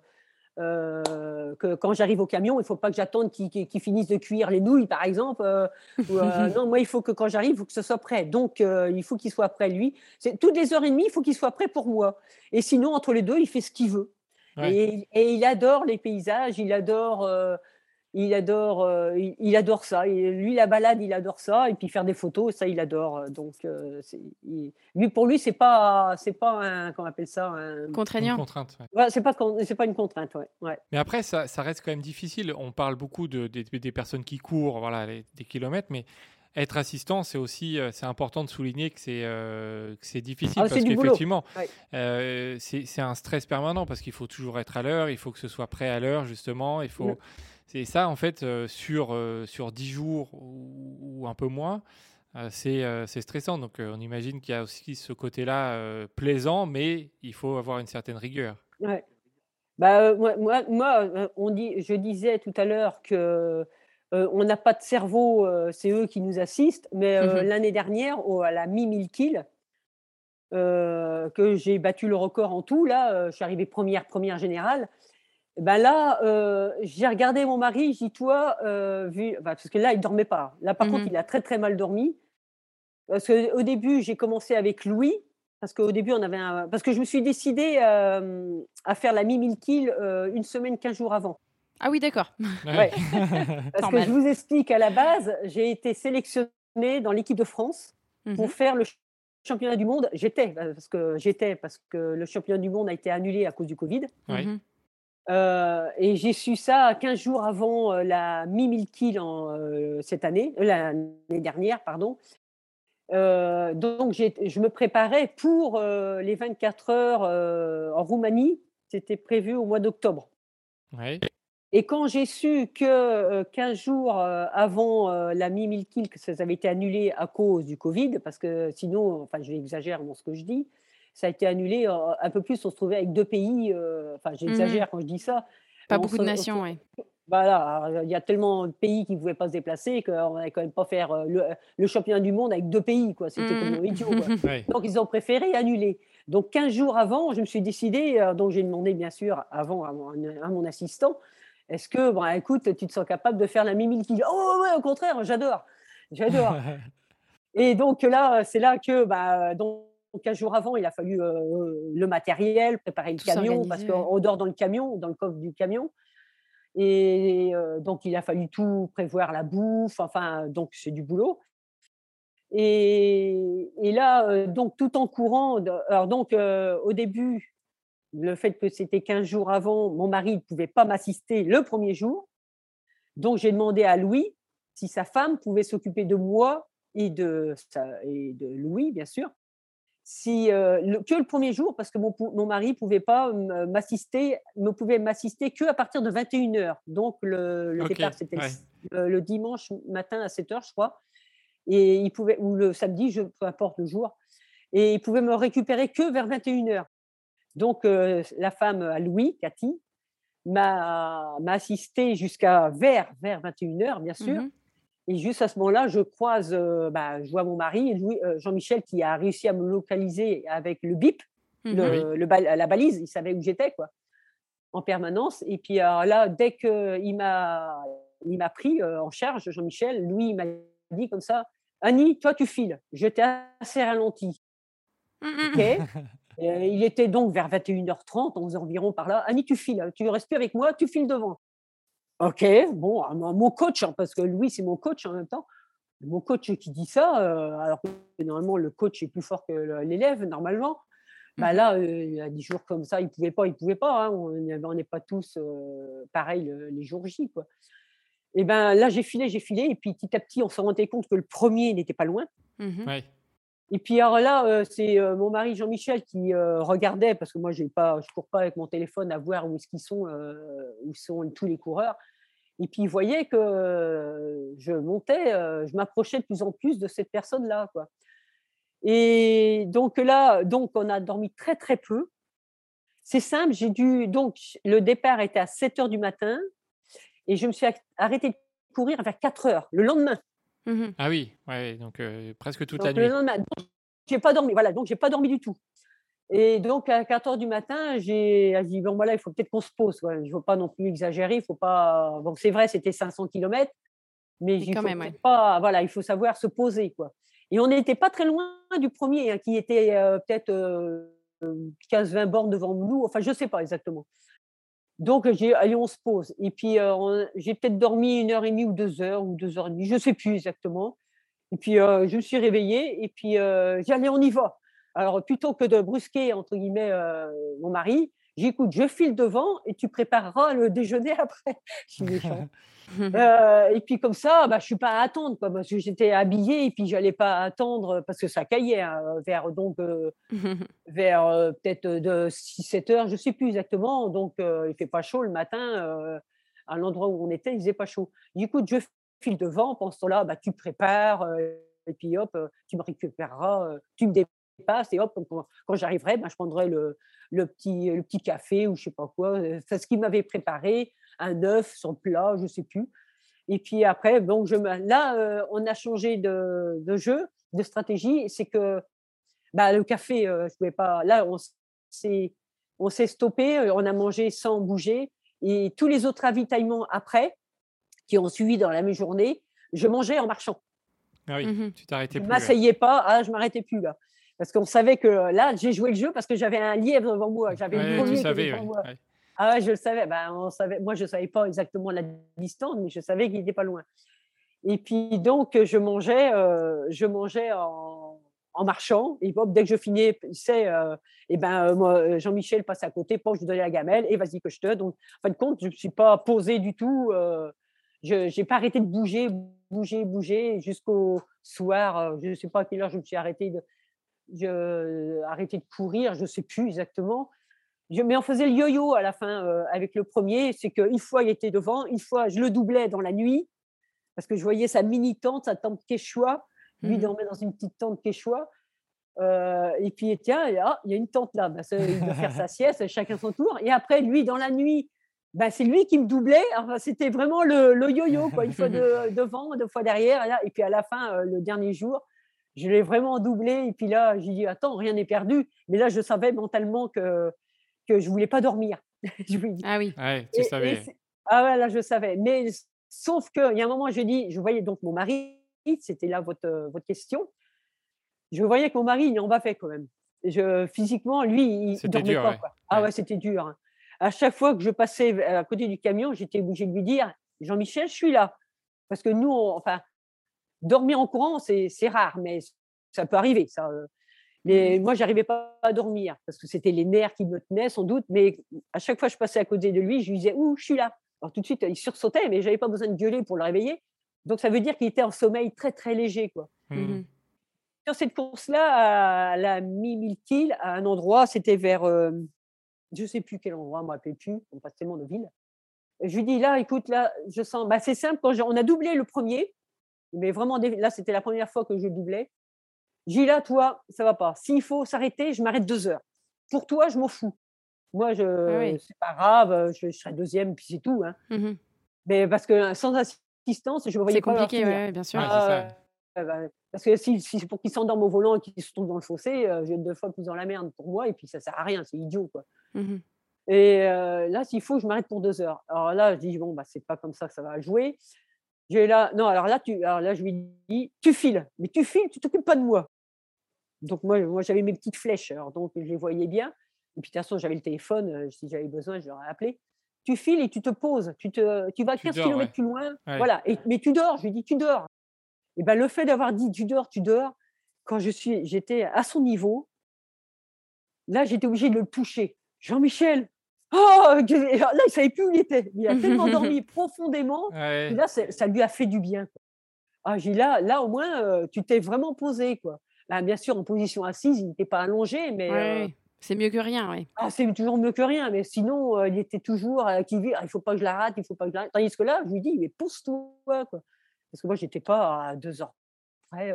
que quand j'arrive au camion, il ne faut pas que j'attende qu'il finisse de cuire les nouilles, par exemple. Euh, non, moi, il faut que quand j'arrive, il faut que ce soit prêt. Donc, il faut qu'il soit prêt, lui. Toutes les heures et demie, il faut qu'il soit prêt pour moi. Et sinon, entre les deux, il fait ce qu'il veut. Et, et, il adore les paysages, il adore il adore, euh, il, adore ça. lui, la balade, il adore ça. Et puis faire des photos, ça, il adore. Donc, euh, lui, pour lui, c'est pas, c'est pas un, qu'on appelle ça, un... contraignant. Une contrainte. Ouais. c'est pas, c'est pas une contrainte, ouais. Mais après, ça, ça, reste quand même difficile. On parle beaucoup de, des personnes qui courent, voilà, des kilomètres, mais être assistant, c'est aussi euh, c'est important de souligner que c'est c'est difficile ah, parce qu'effectivement c'est un stress permanent parce qu'il faut toujours être à l'heure, il faut que ce soit prêt à l'heure justement, il faut c'est ça, en fait, euh, sur, euh, sur 10 jours ou, un peu moins, euh, c'est stressant. Donc, on imagine qu'il y a aussi ce côté-là plaisant, mais il faut avoir une certaine rigueur. Ouais. Bah, moi, moi, on dit, je disais tout à l'heure que on n'a pas de cerveau, c'est eux qui nous assistent. Mais mmh l'année dernière, au, à la mi-1000 kills, que j'ai battu le record en tout, là, je suis arrivée première, première générale ben là, euh, j'ai regardé mon mari, j'ai dit, toi, euh, vu, parce que là, il dormait pas. Là, par contre, mmh il a très, très mal dormi. Parce qu'au début, j'ai commencé avec Louis, parce qu'au début, on avait un... Parce que je me suis décidée euh, à faire la mi kill une semaine, 15 jours avant. Ah oui, d'accord. Ouais. parce que je vous explique, à la base, j'ai été sélectionnée dans l'équipe de France pour mmh faire le championnat du monde. J'étais, parce que j'étais, parce que le championnat du monde a été annulé à cause du Covid. Oui. Mmh euh, et j'ai su ça 15 jours avant euh, la en, euh, cette année, l'année dernière, pardon. donc je me préparais pour les 24 heures en Roumanie. C'était prévu au mois d'octobre. Et quand j'ai su que 15 jours avant la mi-mille kill, que ça avait été annulé à cause du Covid, parce que sinon, enfin, je exagère dans ce que je dis, ça a été annulé un peu plus. On se trouvait avec deux pays. Euh, enfin, j'exagère mmh quand je dis ça. Pas beaucoup de nations, oui. Voilà, il y a tellement de pays qui ne pouvaient pas se déplacer qu'on n'allait quand même pas faire euh, le, championnat du monde avec deux pays. quoi. C'était mmh. comme idiot. Donc, ils ont préféré annuler. Donc, 15 jours avant, je me suis décidé, euh, donc j'ai demandé bien sûr avant à mon, assistant, Est-ce que, bon, écoute, tu te sens capable de faire la mimile qui Oh, ouais, au contraire, j'adore, j'adore. et donc là, c'est là que, bah, donc, un jours avant, il a fallu le matériel, préparer le camion, parce qu'on dort dans le camion, dans le coffre du camion. Et donc, il a fallu tout prévoir, la bouffe, enfin, donc c'est du boulot. Et, et là, donc, tout en courant, alors donc, au début, le fait que c'était 15 jours avant, mon mari ne pouvait pas m'assister le premier jour. Donc, j'ai demandé à Louis si sa femme pouvait s'occuper de moi et de, et de Louis, bien sûr, si, euh, que le premier jour, parce que mon, mon mari pouvait pas m'assister, ne pouvait m'assister que à partir de 21h. Donc, le, départ, c'était le, dimanche matin à 7h, je crois. Et il pouvait, ou le samedi, je, peu importe le jour. Et il pouvait me récupérer que vers 21h. Donc, euh, la femme à Louis, Cathy, m'a assisté jusqu'à vers, vers 21h, bien sûr. Mmh et juste à ce moment-là, je croise, euh, bah, je vois mon mari, euh, Jean-Michel, qui a réussi à me localiser avec le bip, mmh le, la balise, il savait où j'étais, quoi, en permanence. Et puis là, dès qu'il m'a, il m'a pris en charge, Jean-Michel, lui, il m'a dit comme ça, Annie, toi, tu files. J'étais assez ralenti. Mmh ok. il était donc vers 21h30, on environ par là. Annie, tu files, tu restes plus avec moi, tu files devant. Ok, bon, mon coach, hein, parce que lui, c'est mon coach en même temps. Mon coach qui dit ça, euh, alors que normalement, le coach est plus fort que l'élève, normalement. Bah mmh là, euh, il y a des jours comme ça, il ne pouvait pas, il ne pouvait pas. Hein, on n'est pas tous euh, pareils les jours J. Quoi. Et ben là, j'ai filé, j'ai filé, et puis petit à petit, on se rendait compte que le premier n'était pas loin. Mmh et puis alors là, c'est mon mari Jean-Michel qui regardait, parce que moi, je ne cours pas avec mon téléphone à voir où sont, tous les coureurs. Et puis il voyait que je montais, je m'approchais de plus en plus de cette personne-là. Et donc là, donc on a dormi très très peu. C'est simple, j'ai dû donc le départ était à 7 heures du matin et je me suis arrêtée de courir vers 4 heures le lendemain. Mmh ah oui, ouais, donc presque toute la nuit. Le lendemain, j'ai pas dormi, voilà, donc j'ai pas dormi du tout. Et donc à 4 heures du matin, j'ai dit bon voilà, il faut peut-être qu'on se pose. Il ne faut pas non plus exagérer, il faut pas. Bon, c'est vrai, c'était 500 km, mais, il faut pas. Voilà, il faut savoir se poser quoi. Et on n'était pas très loin du premier, hein, qui était peut-être 15-20 bornes devant nous. Enfin, je ne sais pas exactement. Donc, j'ai allez, on se pose. Et puis, j'ai peut-être dormi une heure et demie ou deux heures ou deux heures et demie, je ne sais plus exactement. Et puis, je me suis réveillée et puis, j'ai on y va. Alors, plutôt que de brusquer, entre guillemets, mon mari, j'écoute, je file devant et tu prépareras le déjeuner après. je suis méchant. Euh, et puis comme ça, bah, je suis pas à attendre, quoi, parce que j'étais habillée et puis j'allais pas attendre parce que ça caillait hein, vers donc vers peut-être de 6-7 heures, je sais plus exactement. Donc il fait pas chaud le matin à l'endroit où on était, il faisait pas chaud. J'écoute, je file devant, pendant ce temps-là, bah, tu prépares et puis hop, tu me récupéreras, tu me passe et hop, quand, j'arriverai, ben, je prendrai le, le, petit, le petit café ou je sais pas quoi. C'est ce qu'il m'avait préparé, un œuf son plat, je sais plus. Et puis après, donc je là, on a changé de, de jeu, de stratégie. C'est que bah, le café, je pouvais pas. Là, on s'est, on s'est stoppé, on a mangé sans bouger. Et tous les autres ravitaillements après, qui ont suivi dans la même journée, je mangeais en marchant. Ah oui, mmh tu t'arrêtais plus. Je m'asseyais pas, ah, je m'arrêtais plus là. Parce qu'on savait que là, j'ai joué le jeu parce que j'avais un lièvre devant moi. J'avais le premier devant moi. Ah ouais, je le savais. Ben, on savait. Moi, je ne savais pas exactement la distance, mais je savais qu'il n'était pas loin. Et puis, donc, je mangeais, euh, je mangeais en, en, marchant. Et dès que je finissais, euh, et ben, moi, Jean-Michel passe à côté, pour je lui donnais la gamelle, et vas-y que je te. Donc, en fin de compte, je ne me suis pas posé du tout. Euh, je n'ai pas arrêté de bouger, bouger, bouger jusqu'au soir. je ne sais pas à quelle heure je me suis arrêté de, je arrêté de courir, je ne sais plus exactement. Je, mais on faisait le yo-yo à la fin euh, avec le premier, c'est qu'une fois il était devant, une fois je le doublais dans la nuit, parce que je voyais sa mini tente, sa tente quechua, lui mmh dormait dans une petite tente quechua. Euh, et puis tiens, ah, il y a une tente là, bah, il doit faire sa sieste, chacun son tour. Et après, lui, dans la nuit, bah, c'est lui qui me doublait. Enfin, c'était vraiment le, yo-yo, quoi. une fois de, devant, deux fois derrière. Et puis à la fin, euh, le dernier jour, je l'ai vraiment doublé. Et puis là, j'ai dit, attends, rien n'est perdu. Mais là, je savais mentalement que, que je ne voulais pas dormir. ah oui. tu savais. Ah ouais, là, je savais. Mais sauf qu'il y a un moment, je dis, je voyais donc mon mari, c'était là votre, votre question. Je voyais que mon mari, il en bas fait quand même. Je, physiquement, lui, il ne dormait pas. Quoi. Ah ouais, c'était dur. Hein. À chaque fois que je passais à côté du camion, j'étais obligée de lui dire Jean-Michel, je suis là. Parce que nous, enfin, dormir en courant, c'est rare, mais ça peut arriver. Ça. Euh. Mais mmh moi, j'arrivais pas à dormir parce que c'était les nerfs qui me tenaient sans doute. Mais à chaque fois que je passais à côté de lui, je lui disais Ouh, je suis là. Alors tout de suite, il sursautait, mais j'avais pas besoin de gueuler pour le réveiller. Donc ça veut dire qu'il était en sommeil très très léger, quoi. Mmh Sur cette course-là, à la mi-mille à un endroit, c'était vers, euh, je sais plus quel endroit, je me rappelle plus, on passe tellement de villes. je lui dis là, écoute, là, je sens, bah, c'est simple, quand on a doublé le premier, mais vraiment là, c'était la première fois que je doublais. J'ai là, toi, ça va pas. S'il faut s'arrêter, je m'arrête deux heures. Pour toi, je m'en fous. Moi, je, ah c'est pas grave, je, serai deuxième, puis c'est tout. Hein. Mmh mais parce que sans assistance, je me voyais pas. C'est compliqué, bien sûr. Ah, parce que si, si pour qu'ils s'endorment au volant et qu'ils se tombent dans le fossé, euh, j'ai deux fois plus dans la merde pour moi, et puis ça sert à rien, c'est idiot, quoi. Mmh et euh, là, s'il faut, je m'arrête pour deux heures. Alors là, je dis, bon, bah, c'est pas comme ça que ça va jouer. J'ai là, non, alors là, tu, alors là, je lui dis, tu files, mais tu files, tu t'occupes pas de moi. Donc moi, moi j'avais mes petites flèches, alors donc je les voyais bien. Et puis de toute façon, j'avais le téléphone, euh, si j'avais besoin, je l'aurais appelé. Tu files et tu te poses, tu, te, tu vas 15 km plus loin, voilà. Et, mais tu dors, je lui dis, tu dors. Et ben le fait d'avoir dit, tu dors, tu dors, quand je suis, j'étais à son niveau, là, j'étais obligée de le toucher. Jean-Michel, Oh, là, il savait plus où il était. Il a tellement dormi profondément. là, ça lui a fait du bien. Ah, j'ai là, là, au moins, euh, tu t'es vraiment posé. Quoi. Là, bien sûr, en position assise, il n'était pas allongé, mais. Euh, c'est mieux que rien, oui. Ah, c'est toujours mieux que rien, mais sinon, euh, il était toujours qui vit. Ah, il faut pas que je la rate, il faut pas que je la rate. Tandis que là, je lui dis, mais pousse-toi, quoi. Parce que moi, j'étais pas à deux heures près.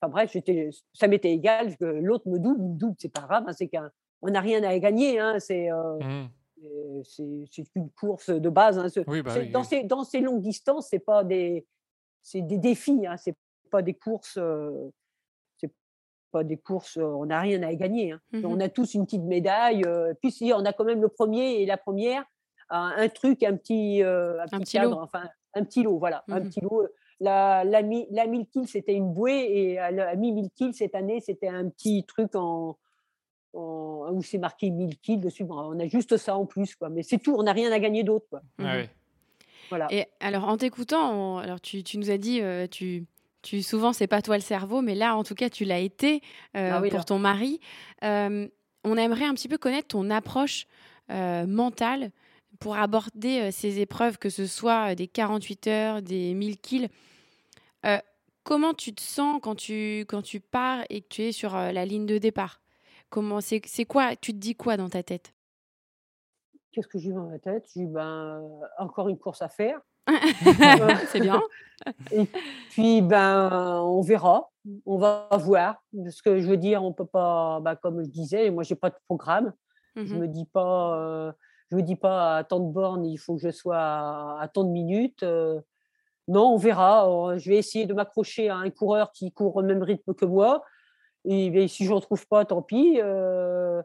Enfin bref, j'étais, ça m'était égal que l'autre me double, me double, c'est pas grave. Hein, c'est qu'on n'a rien à gagner. Hein, c'est. Mmh c'est une course de base. Hein, bah dans, Ces, dans, Ces, longues distances, c'est pas des, c'est des défis, hein, c'est pas des courses. Euh, c'est pas des courses. Euh, on n'a rien à gagner. Hein. Mmh on a tous une petite médaille. Euh, puis si on a quand même le premier et la première, un, truc, un petit, un petit, cadre, enfin un petit lot, voilà, un mmh petit lot. La, la, la 1000 kills, c'était une bouée et la mi 1000 kills cette année, c'était un petit truc en, où c'est marqué 1000 kills dessus. on a juste ça en plus, quoi. Mais c'est tout, on n'a rien à gagner d'autre, quoi. Ah voilà. Et alors, en t'écoutant, alors tu, tu, nous as dit, euh, tu, tu souvent c'est pas toi le cerveau, mais là, en tout cas, tu l'as été euh, ah pour ton mari. Euh, on aimerait un petit peu connaître ton approche mentale pour aborder ces épreuves, que ce soit des 48 heures, des 1000 kills. comment tu te sens quand tu, quand tu pars et que tu es sur la ligne de départ? Comment c'est, quoi Tu te dis quoi dans ta tête? Qu'est-ce que j'ai dans ma tête? J'ai ben encore une course à faire. c'est bien. Et puis ben on verra, on va voir. Ce que je veux dire, on peut pas, ben, comme je disais, moi j'ai pas de programme. Je mmh me dis pas, euh, je me dis pas à tant de bornes, il faut que je sois à, tant de minutes. Euh. non, on verra. Euh, je vais essayer de m'accrocher à un coureur qui court au même rythme que moi. Et ben, si je n'en trouve pas, tant pis. Euh,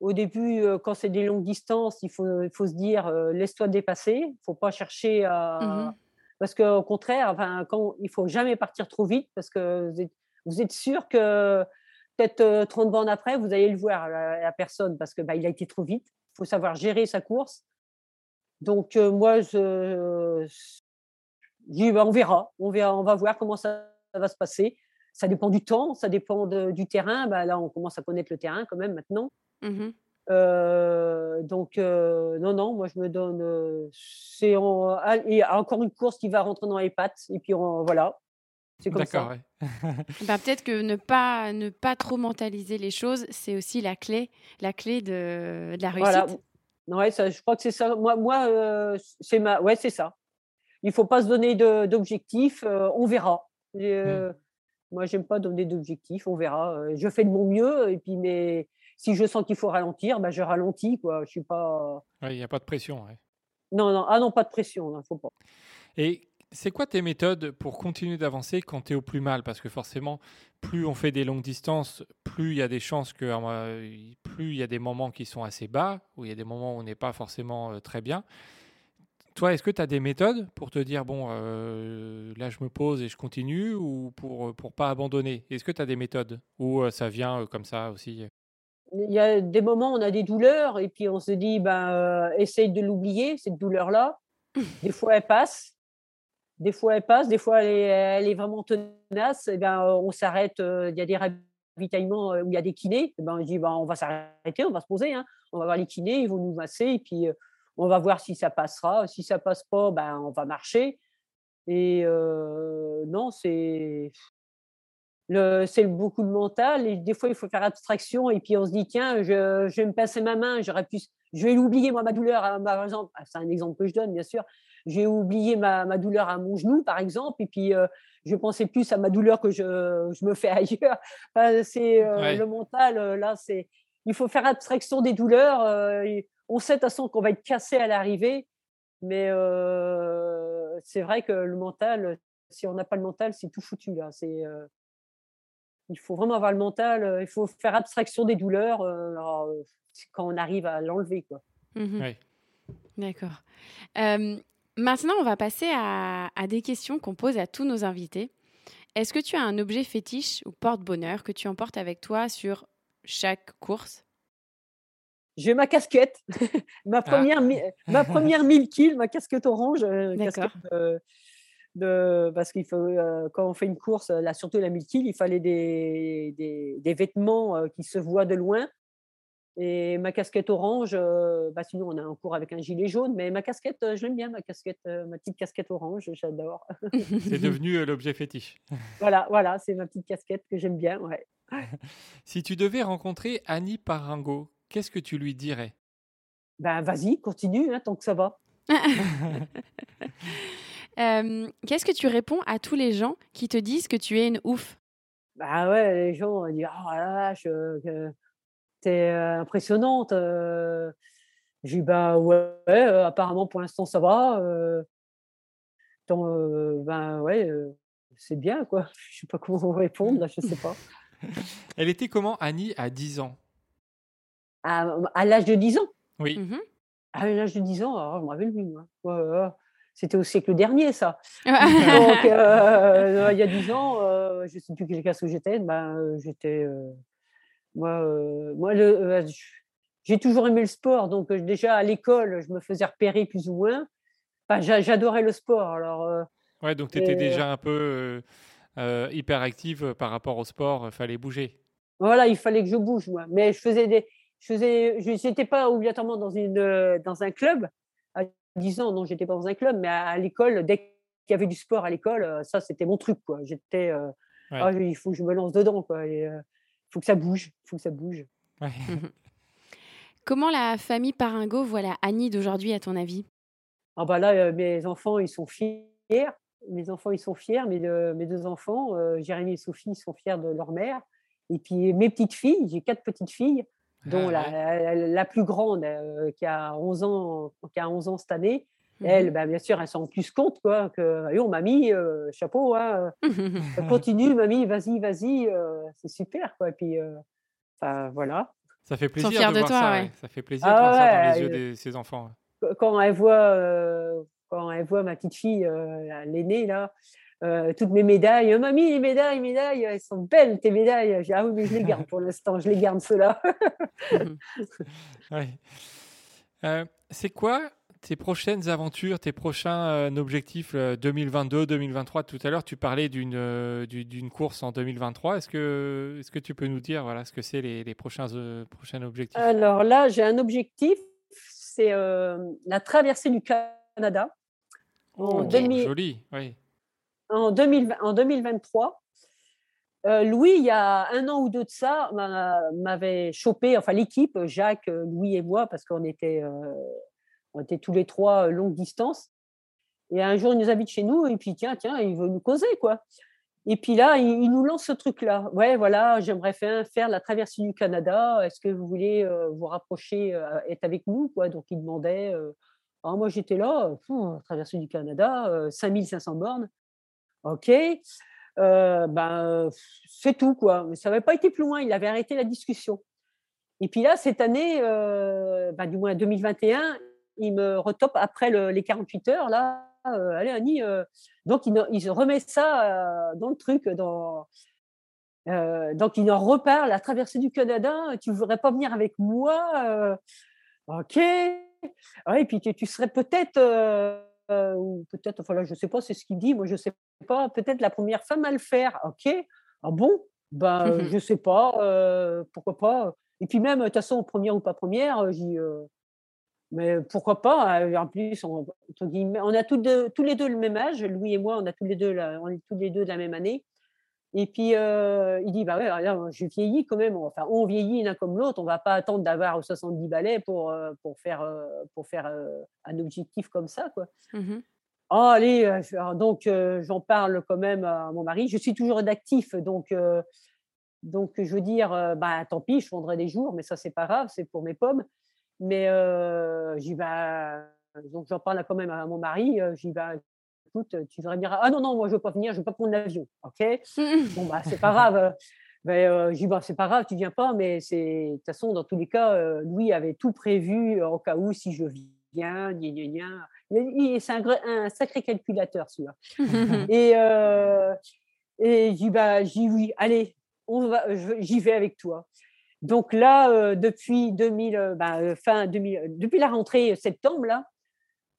au début, euh, quand c'est des longues distances, il faut, il faut se dire euh, laisse-toi dépasser. Il ne faut pas chercher à. Mmh parce qu'au contraire, enfin, quand, il ne faut jamais partir trop vite parce que vous êtes, sûr que peut-être 30 bornes après, vous allez le voir, la, personne, parce que bah, il a été trop vite. Il faut savoir gérer sa course. Donc, moi, je, dis bah, on verra. On, verra, on va voir comment ça va se passer ça dépend du temps, ça dépend du terrain. Bah, là, on commence à connaître le terrain quand même maintenant. Mmh euh, donc, euh, non, non, moi, je me donne. Euh, c'est ah, et encore une course qui va rentrer dans les pattes. Et puis, voilà. C'est comme ça. bah, Peut-être que ne pas, ne pas trop mentaliser les choses, c'est aussi la clé, la clé de, de la réussite. Voilà. Ouais, ça, je crois que c'est ça. Moi, moi c'est ma... ouais, c'est ça. Il ne faut pas se donner d'objectifs. on verra. Mmh. Moi, j'aime pas donner d'objectifs, on verra. Euh, je fais de mon mieux, et puis, mais si je sens qu'il faut ralentir, bah, je ralentis, quoi. Je suis pas. Il n'y a pas de pression. Non, non, ah non, pas de pression, faut pas. Et c'est quoi tes méthodes pour continuer d'avancer quand tu es au plus mal? Parce que forcément, plus on fait des longues distances, plus il y a des chances que. Euh, plus il y a des moments qui sont assez bas, où il y a des moments où on n'est pas forcément euh, très bien toi, est-ce que tu as des méthodes pour te dire, bon, euh, là, je me pose et je continue, ou pour pour pas abandonner? Est-ce que tu as des méthodes? Ou euh, ça vient euh, comme ça aussi? Il y a des moments où on a des douleurs et puis on se dit, ben, euh, essaye de l'oublier, cette douleur-là. Des fois, elle passe. Des fois, elle passe. Des fois, elle est, elle est vraiment tenace. Et ben, euh, on s'arrête. euh, Il y a des ravitaillements euh, où il y a des kinés. Et ben, on dit, ben, on va s'arrêter, on va se poser. hein. On va voir les kinés, ils vont nous masser et puis euh, on va voir si ça passera. Si ça passe pas, ben, on va marcher. Et euh, non, c'est le, c'est beaucoup de mental. Et des fois, il faut faire abstraction. Et puis, on se dit, tiens, je, je vais me passer ma main. J'aurais pu, je vais l'oublier, moi, ma douleur. hein, Par exemple, Ah, c'est un exemple que je donne, bien sûr. J'ai oublié ma, ma douleur à mon genou, par exemple. Et puis, euh, je pensais plus à ma douleur que je, je me fais ailleurs. Enfin, c'est euh, Ouais. le mental, là, c'est. Il faut faire abstraction des douleurs. et on sait de toute façon qu'on va être cassé à l'arrivée. Mais euh, c'est vrai que le mental, si on n'a pas le mental, c'est tout foutu là. C'est, euh, il faut vraiment avoir le mental. euh, Il faut faire abstraction des douleurs euh, alors, euh, quand on arrive à l'enlever quoi. Ouais. D'accord. Euh, maintenant, on va passer à, à des questions qu'on pose à tous nos invités. Est-ce que tu as un objet fétiche ou porte-bonheur que tu emportes avec toi sur chaque course? J'ai ma casquette, ma première, mi- ma première 1000 kills, ma casquette orange, euh, D'accord. casquette de, de- parce qu'il faut euh, quand on fait une course, là surtout la 1000 kills, il fallait des, des, des vêtements euh, qui se voient de loin. Et ma casquette orange, euh, bah sinon on a un cours avec un gilet jaune, mais ma casquette, euh, je l'aime bien, ma casquette, euh, ma petite casquette orange, j'adore. C'est devenu euh, l'objet fétiche. voilà, voilà, c'est ma petite casquette que j'aime bien. Ouais. Si tu devais rencontrer Annie Paringo, qu'est-ce que tu lui dirais? Ben vas-y, continue, hein, tant que ça va. Euh, Qu'est-ce que tu réponds à tous les gens qui te disent que tu es une ouf? Bah ouais, les gens disent oh la vache, euh, t'es impressionnante. euh. J'ai dit bah ouais, ouais, euh, apparemment pour l'instant ça va. euh. Tant, euh, ben ouais, euh, c'est bien quoi. Je sais pas comment répondre là, je sais pas. Elle était comment Annie à 10 ans? À, à l'âge de 10 ans, Oui. Mhm. à l'âge de 10 ans, alors, je me rappelle plus moi. C'était au siècle dernier ça. Donc euh, il y a 10 ans, euh, je sais plus quelle classe que j'étais, ben euh, j'étais euh, moi euh, moi euh, j'ai toujours aimé le sport donc euh, déjà à l'école, je me faisais repérer plus ou moins. Enfin, j'adorais le sport alors euh, Ouais, donc tu étais Et- déjà un peu euh, euh, hyper active par rapport au sport, il fallait bouger. voilà, il fallait que je bouge moi. Mais je faisais des je faisais je n'étais pas obligatoirement dans une euh, dans un club à 10 ans, non, j'étais pas dans un club mais à, à l'école dès qu'il y avait du sport à l'école, euh, ça c'était mon truc quoi. J'étais euh, Ouais. ah, il faut que je me lance dedans euh, il faut que ça bouge, il faut que ça bouge. Ouais. Comment la famille Paringo voit la Annie d'aujourd'hui, à ton avis? Ah bah là, euh, mes enfants, ils sont fiers. Mes enfants, ils sont fiers. Mes deux, mes deux enfants, euh, Jérémy et Sophie, ils sont fiers de leur mère. Et puis mes petites filles, j'ai quatre petites filles, dont Ah, la, ouais. la, la plus grande, euh, qui, a 11 ans, qui a 11 ans cette année. Mhm. Elle, bah, bien sûr, elle s'en plus compte quoi, que Allez, oh, mamie, euh, chapeau, hein, euh, continue, mamie, vas-y, vas-y, euh, c'est super. Quoi. Et puis, euh, enfin, voilà. Ça fait plaisir fiers de, de voir toi, ça. ouais. ouais. Ça fait plaisir Ah de voir ça dans ouais, les yeux de ses enfants. quand elle voit, euh, quand elle voit ma petite fille, euh, la- l'aînée, là, euh, toutes mes médailles, mamie, les médailles, médailles, elles sont belles tes médailles. J'ai ah oui, mais je les garde pour l'instant, je les garde ceux-là. Ouais. Euh, c'est quoi tes prochaines aventures, tes prochains euh, objectifs 2022-2023 Tout à l'heure, tu parlais d'une du- d'une course en 2023. Est-ce que, est que tu peux nous dire voilà, ce que c'est les, les prochains, prochains objectifs? Alors là, j'ai un objectif, c'est la traversée du Canada en, Oh, 2000 Joli, oui. En, 2020 en 2023. Euh, Louis, il y a un an ou deux de ça, m'a- m'avait chopé, enfin l'équipe, Jacques, Louis et moi, parce qu'on était, euh, était tous les trois euh, longue distance. Et un jour, il nous invite chez nous, et puis tiens, tiens, il veut nous causer, quoi. Et puis là, il, nous lance ce truc-là. Ouais, voilà, j'aimerais faire, la traversée du Canada. Est-ce que vous voulez vous rapprocher, être avec nous, quoi? Donc, il demandait. alors, moi, j'étais là, traversée du Canada, euh, 5500 bornes. OK. Euh, ben, euh, c'est tout, quoi. Mais ça n'avait pas été plus loin. Il avait arrêté la discussion. Et puis là, cette année, euh, ben, du moins 2021, il me retope après les 48 heures, là, allez Annie, donc il, il, remet ça dans le truc, donc il en reparle, la traversée du Canada, tu ne voudrais pas venir avec moi Ok. et puis tu, serais peut-être, ou peut-être, enfin là, je ne sais pas, c'est ce qu'il dit, moi je ne sais pas, peut-être la première femme à le faire. Ok. Ah bon? Ben, je ne sais pas, pourquoi pas. Et puis même, de toute façon, première ou pas première, j'y mais pourquoi pas En plus, on, on a tous, tous les deux le même âge. Louis et moi, on a tous les deux, on est tous les deux de la même année. Et puis, il dit, bah ouais, je vieillis quand même. Enfin, on vieillit l'un comme l'autre. On va pas attendre d'avoir 70 balais pour, pour faire, pour faire un objectif comme ça, quoi. Mmh oh, allez, donc j'en parle quand même à mon mari. Je suis toujours rédactif, donc, donc je veux dire, bah tant pis, je vendrai des jours, mais ça, c'est pas grave, c'est pour mes pommes. Mais j'y vais. Donc j'en parle quand même à mon mari. J'y écoute, tu voudrais dire, ah non, non, moi je veux pas venir, je veux pas prendre l'avion. OK? Bon, bah, c'est pas grave. Mais euh, dis, bah, c'est pas grave, tu viens pas, mais c'est, de toute façon, dans tous les cas, euh, Louis avait tout prévu au cas où, si je viens, gna, gna, gna. C'est un, un, sacré calculateur, celui-là. et euh, et j'ai bah, oui, allez, on va, j'y vais avec toi. Donc là, euh, depuis 2000, bah, fin 2000, depuis la rentrée septembre, là,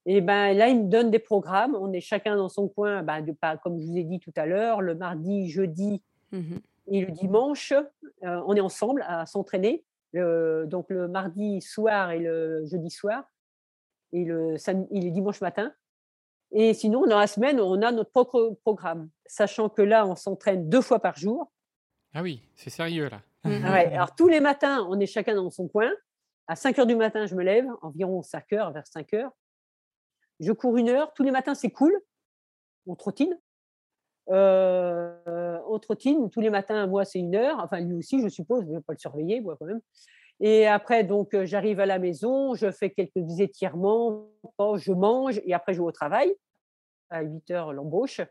et ben là, il me donne des programmes. On est chacun dans son coin, ben, de, comme je vous ai dit tout à l'heure, le mardi, jeudi mmh et le dimanche, euh, on est ensemble à s'entraîner. donc le mardi soir et le jeudi soir et le, samedi, et le dimanche matin. Et sinon, dans la semaine, on a notre propre programme, sachant que là, on s'entraîne deux fois par jour. Ah oui, c'est sérieux là. Ouais, alors tous les matins, on est chacun dans son coin. À 5 heures du matin, je me lève, environ 5 heures, vers 5 heures. Je cours une heure. Tous les matins, c'est cool. On trottine. Euh, on trottine. Tous les matins, moi, c'est une heure. Enfin, lui aussi, je suppose. Je ne vais pas le surveiller, moi, quand même. Et après, donc, euh, j'arrive à la maison. Je fais quelques étirements. Je mange. Et après, je vais au travail. À 8 heures, l'embauche.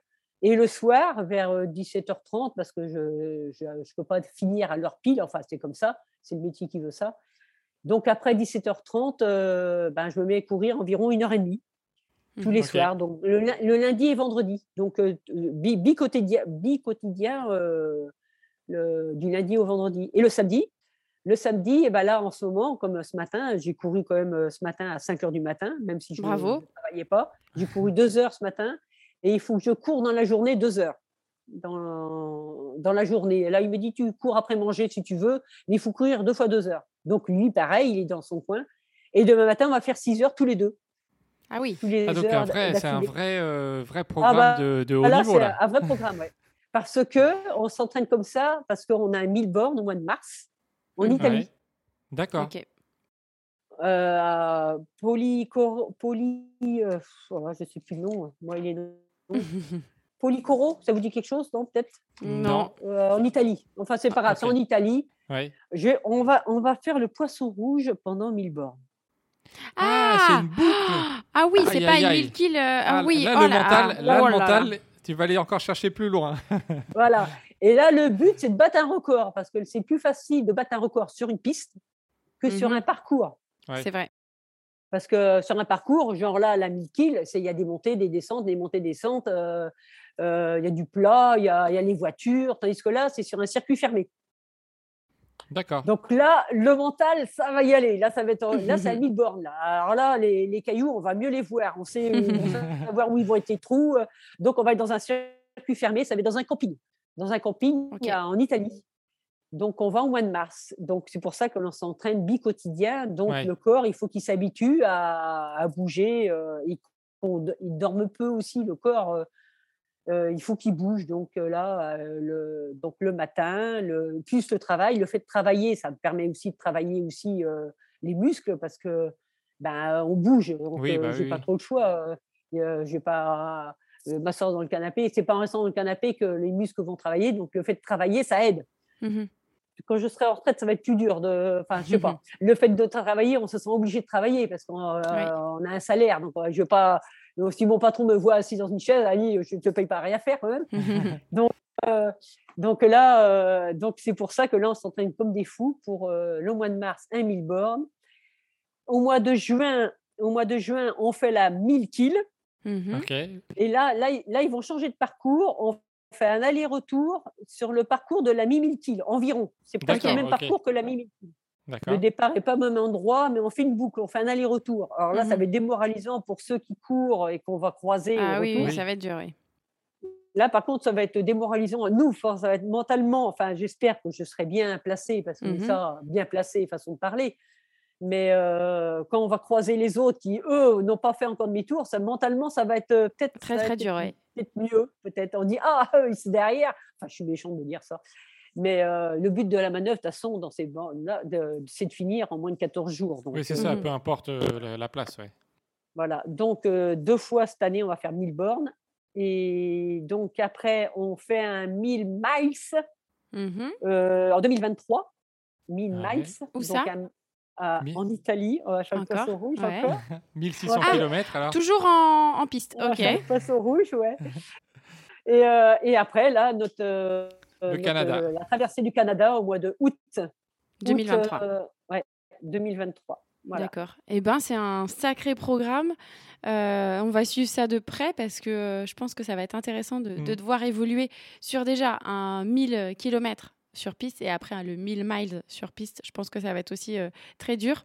Et le soir, vers 17h30, euh, parce que je ne peux pas finir à l'heure pile, enfin c'est comme ça, c'est le métier qui veut ça. Donc après 17h30, ben, je me mets à courir environ une heure et demie tous les soirs, donc le, lundi et vendredi. Donc euh, bi-quotidien, euh, du lundi au vendredi. Et le samedi, le samedi, et eh ben là en ce moment, comme ce matin, j'ai couru quand même euh, ce matin à 5 heures du matin, même si je ne travaillais pas. J'ai couru deux heures ce matin et il faut que je cours dans la journée deux heures. Dans, dans la journée. Et là, il me dit, tu cours après manger si tu veux, mais il faut courir deux fois deux heures. Donc lui, pareil, il est dans son coin. Et demain matin, on va faire six heures tous les deux. Ah oui. Ah, donc c'est un vrai, euh, vrai ah programme bah, de, de, haut niveau. C'est un vrai programme, oui. Parce que on s'entraîne comme ça, parce qu'on a un 1000 bornes au mois de mars en Italie. D'accord. Euh, poly, poly euh, oh, je ne sais plus le nom. Moi, il est Policoro, ça vous dit quelque chose, non Peut-être? Non. Euh, en Italie. Enfin, c'est pas grave, c'est en Italie. Ouais. on, va, on va faire le poisson rouge pendant 1000 bornes. Ah, c'est une boucle. Ah oui, c'est pas une ville kill. Euh, ah, oui, là, oh le mental, là, le oh mental tu vas aller encore chercher plus loin. voilà. Et là, le but, c'est de battre un record parce que c'est plus facile de battre un record sur une piste que sur mhm. un parcours. C'est vrai. Parce que sur un parcours, genre là, la 1000 kills, il y a des montées, des descentes, des montées, descentes, euh, euh, il y a du plat, il y a, y a les voitures, tandis que là, c'est sur un circuit fermé. D'accord. Donc là, le mental, ça va y aller. Là, ça va être, là, c'est à 1000 bornes. Là. Alors là, les, les, cailloux, on va mieux les voir. On sait, savoir où ils vont être les trous. Donc, on va être dans un circuit fermé. Ça va être dans un camping. Dans un camping en Italie. Donc, on va au mois de mars. Donc, c'est pour ça que l'on s'entraîne bi-quotidien. Donc, le corps, il faut qu'il s'habitue à, à, bouger. Euh, il, il, dorme peu aussi, le corps. Euh, euh, il faut qu'il bouge. Donc là, le, donc le matin, le, plus le travail, le fait de travailler, ça me permet aussi de travailler aussi les muscles parce que ben, on bouge. Donc, oui, bah j'ai pas trop le choix. je vais pas m'asseoir dans le canapé. C'est pas en restant dans le canapé que les muscles vont travailler. Donc le fait de travailler, ça aide. Mmh Quand je serai en retraite, ça va être plus dur. De, enfin, je sais pas. Le fait de travailler, on se sent obligé de travailler parce qu'on a un salaire. Donc je vais pas si mon patron me voit assis dans une chaise, Ali, je ne te paye pas à rien faire quand même. donc, euh, donc là, euh, donc c'est pour ça que là, on s'entraîne comme des fous pour euh, le mois de mars, 1000 bornes. Au mois de juin, au mois de juin, on fait la 1000 kills. Mhm. Et là, là, ils- là, ils vont changer de parcours. On fait un aller-retour sur le parcours de la 1000 kills environ. C'est presque le même parcours que la 1000 kills. Le départ n'est pas au même endroit, mais on fait une boucle, on fait un aller-retour. Alors là, ça Mhm. va être démoralisant pour ceux qui courent et qu'on va croiser. au Ah oui, retour. oui, Oui. ça va être dur, oui. Là, par contre, ça va être démoralisant. Nous, for- ça va être mentalement. Enfin, j'espère que je serai bien placée, parce que Mhm. ça, bien placée, façon de parler. Mais euh, quand on va croiser les autres qui, eux, n'ont pas fait encore demi-tour, ça, mentalement, ça va être euh, peut-être Très, très être dur, peut-être mieux. Peut-être on dit ah, eux, ils sont derrière. Enfin, je suis méchante de dire ça. Mais euh, le but de la manœuvre, de toute façon, dans ces c'est de finir en moins de 14 jours. Donc, Oui, c'est euh, ça, Mhm. peu importe euh, la, la place. Ouais. voilà, donc euh, deux fois cette année, on va faire 1000 bornes. Et donc après, on fait un 1000 miles euh, en 2023. 1000 Ouais. miles. Où donc ça? à- à- En Italie, à chaque Encore, poisson rouge ouais. encore. 1600 Ah, km alors. Toujours en, en piste, À ok. chaque poisson rouge, ouais. et, euh, et après, là, notre, euh, Le notre, Canada. euh, la traversée du Canada au mois de août. Août, 2023. euh, ouais, 2023. Voilà. D'accord. Eh ben, c'est un sacré programme. Euh, on va suivre ça de près parce que euh, je pense que ça va être intéressant de, de Mhm. te voir évoluer sur déjà un 1000 km sur piste et après hein, le 1000 miles sur piste. Je pense que ça va être aussi euh, très dur.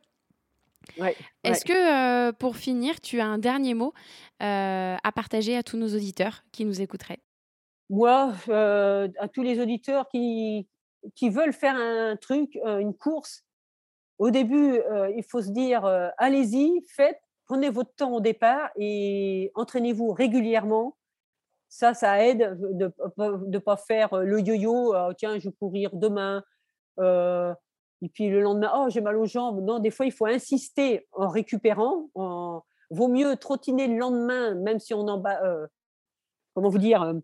Ouais, Est-ce que, euh, pour finir, tu as un dernier mot euh, à partager à tous nos auditeurs qui nous écouteraient? Moi, euh, à tous les auditeurs qui, qui veulent faire un truc, euh, une course, au début, euh, il faut se dire, allez-y, faites, prenez votre temps au départ et entraînez-vous régulièrement. Ça, ça aide de ne pas faire le yo-yo, tiens, je vais courir demain, et puis le lendemain, oh, j'ai mal aux jambes. Non, des fois, il faut insister en récupérant. En... Vaut mieux trottiner le lendemain, même si on en bat, comment vous dire,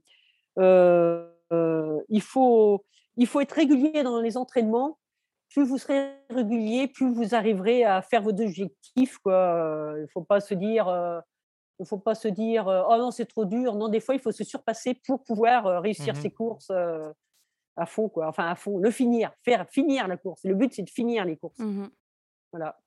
il, faut, il faut être régulier dans les entraînements. Plus vous serez régulier, plus vous arriverez à faire vos objectifs. Quoi. Euh, Il ne faut pas se dire, euh, il faut pas se dire, euh, oh non c'est trop dur. Non, des fois il faut se surpasser pour pouvoir euh, réussir Mhm. ses courses euh, à fond, quoi. Enfin à fond, le finir, faire finir la course. Le but c'est de finir les courses. Mhm. Voilà.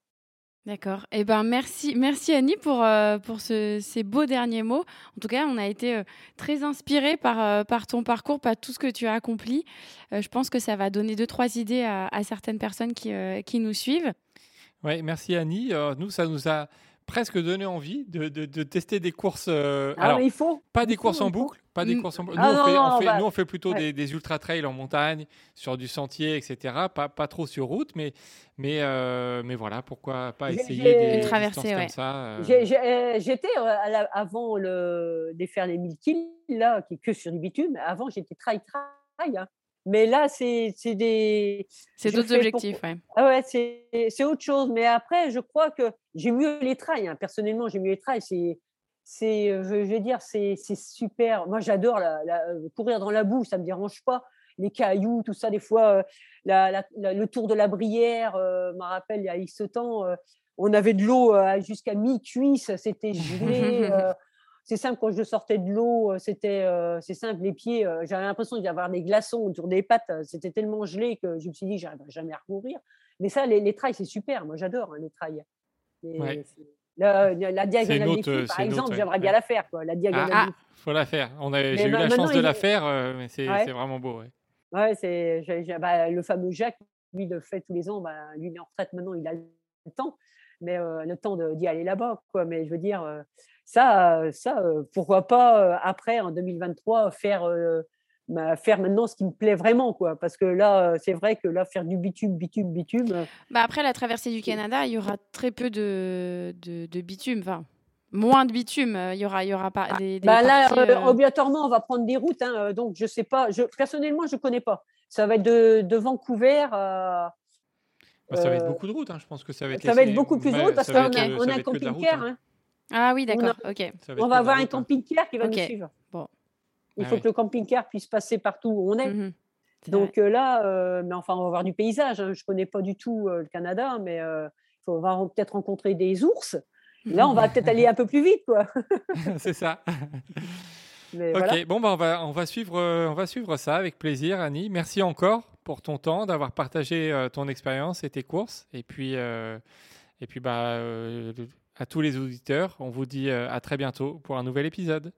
D'accord. Eh ben merci, merci Annie pour, euh, pour ce- ces beaux derniers mots. En tout cas, on a été euh, très inspirés par, euh, par ton parcours, par tout ce que tu as accompli. Je pense que ça va donner deux, trois idées à, certaines personnes qui, qui nous suivent. Ouais, merci Annie. Nous, ça nous a presque donné envie de, de- de tester des courses. euh, Ah, alors, mais il faut. pas des courses en boucle, pas des Mm. courses en boucle. Ah nous, on non, fait, on non, fait- bah, nous, on fait plutôt ouais. des, des ultra trails en montagne, sur du sentier, etc. Pas, pas trop sur route, mais, mais, euh, mais voilà, pourquoi pas essayer j'ai- des Une traversée, distances ouais. comme ça. euh. J'étais euh, avant le, de faire les 1000 kills, là, qui est que sur du bitume. Avant, j'étais trail-trail. hein. Mais là, c'est des. C'est d'autres pour- objectifs, ouais. Ah ouais, c'est autre chose. Mais après, je crois que j'ai mieux les trails. hein. Personnellement, j'ai mieux les trails. C'est. Euh, je vais dire, c'est super. Moi, j'adore la- la- euh, courir dans la boue, ça me dérange pas. Les cailloux, tout ça, des fois, euh, la- le tour de la Brière, euh, me rappelle, il y a X temps, euh, on avait de l'eau jusqu'à mi-cuisse, c'était gelé. C'est simple, quand je sortais de l'eau, euh, c'était euh, c'est simple, les pieds, euh, j'avais l'impression d'y avoir des glaçons autour des pattes, c'était tellement gelé que je me suis dit, j'arriverai jamais à recourir. Mais ça, les, les trails, c'est super, moi j'adore hein, les trails. Et Ouais. c'est- La, la diagonale des par exemple, j'aimerais bien la faire, quoi, la diagonale Ah, des Fous. faut la faire. J'ai eu la chance de la faire, euh, mais c'est Ouais. vraiment beau. ouais. Ouais, c'est bah, le fameux Jacques, lui, le fait tous les ans. Bah, lui, il est en retraite maintenant, il a le temps, mais euh, le temps d'y aller là-bas. Quoi. Mais je veux dire, euh, ça, euh, ça euh, pourquoi pas euh, après, en 2023, faire, euh, bah, faire maintenant ce qui me plaît vraiment. Quoi. Parce que là, euh, c'est vrai que là, faire du bitume, bitume, bitume, euh, Bah après la traversée du Canada, il y aura très peu de, de, de bitume, enfin moins de bitume. euh, Il y aura, il y aura pas des, des bah, là, parties, euh, euh, obligatoirement, on va prendre des routes. hein, euh, donc, je sais pas. Je, personnellement, je connais pas. Ça va être de, de Vancouver à. Bah, ça va être Euh, beaucoup de routes. hein. Je pense que ça va être. Ça va être beaucoup plus de routes parce qu'on a, euh, on a un camping-car. hein. Ah oui, on a- d'accord, On que va avoir un camping-car qui va Ok. nous suivre. Bon. Il Ah faut que le camping-car puisse passer partout où on est. Mhm. Donc euh, là, euh, mais enfin, on va voir du paysage. hein. Je ne connais pas du tout euh, le Canada, mais euh, faut- on va peut-être rencontrer des ours. Là, on va peut-être aller un peu plus vite, quoi. c'est ça. Mais Ok, voilà. bon, bah, on, va, on, va suivre, euh, on va suivre ça avec plaisir, Annie. Merci encore pour ton temps, d'avoir partagé euh, ton expérience et tes courses. Et puis, euh, et puis bah, euh, à tous les auditeurs. On vous dit euh, à très bientôt pour un nouvel épisode.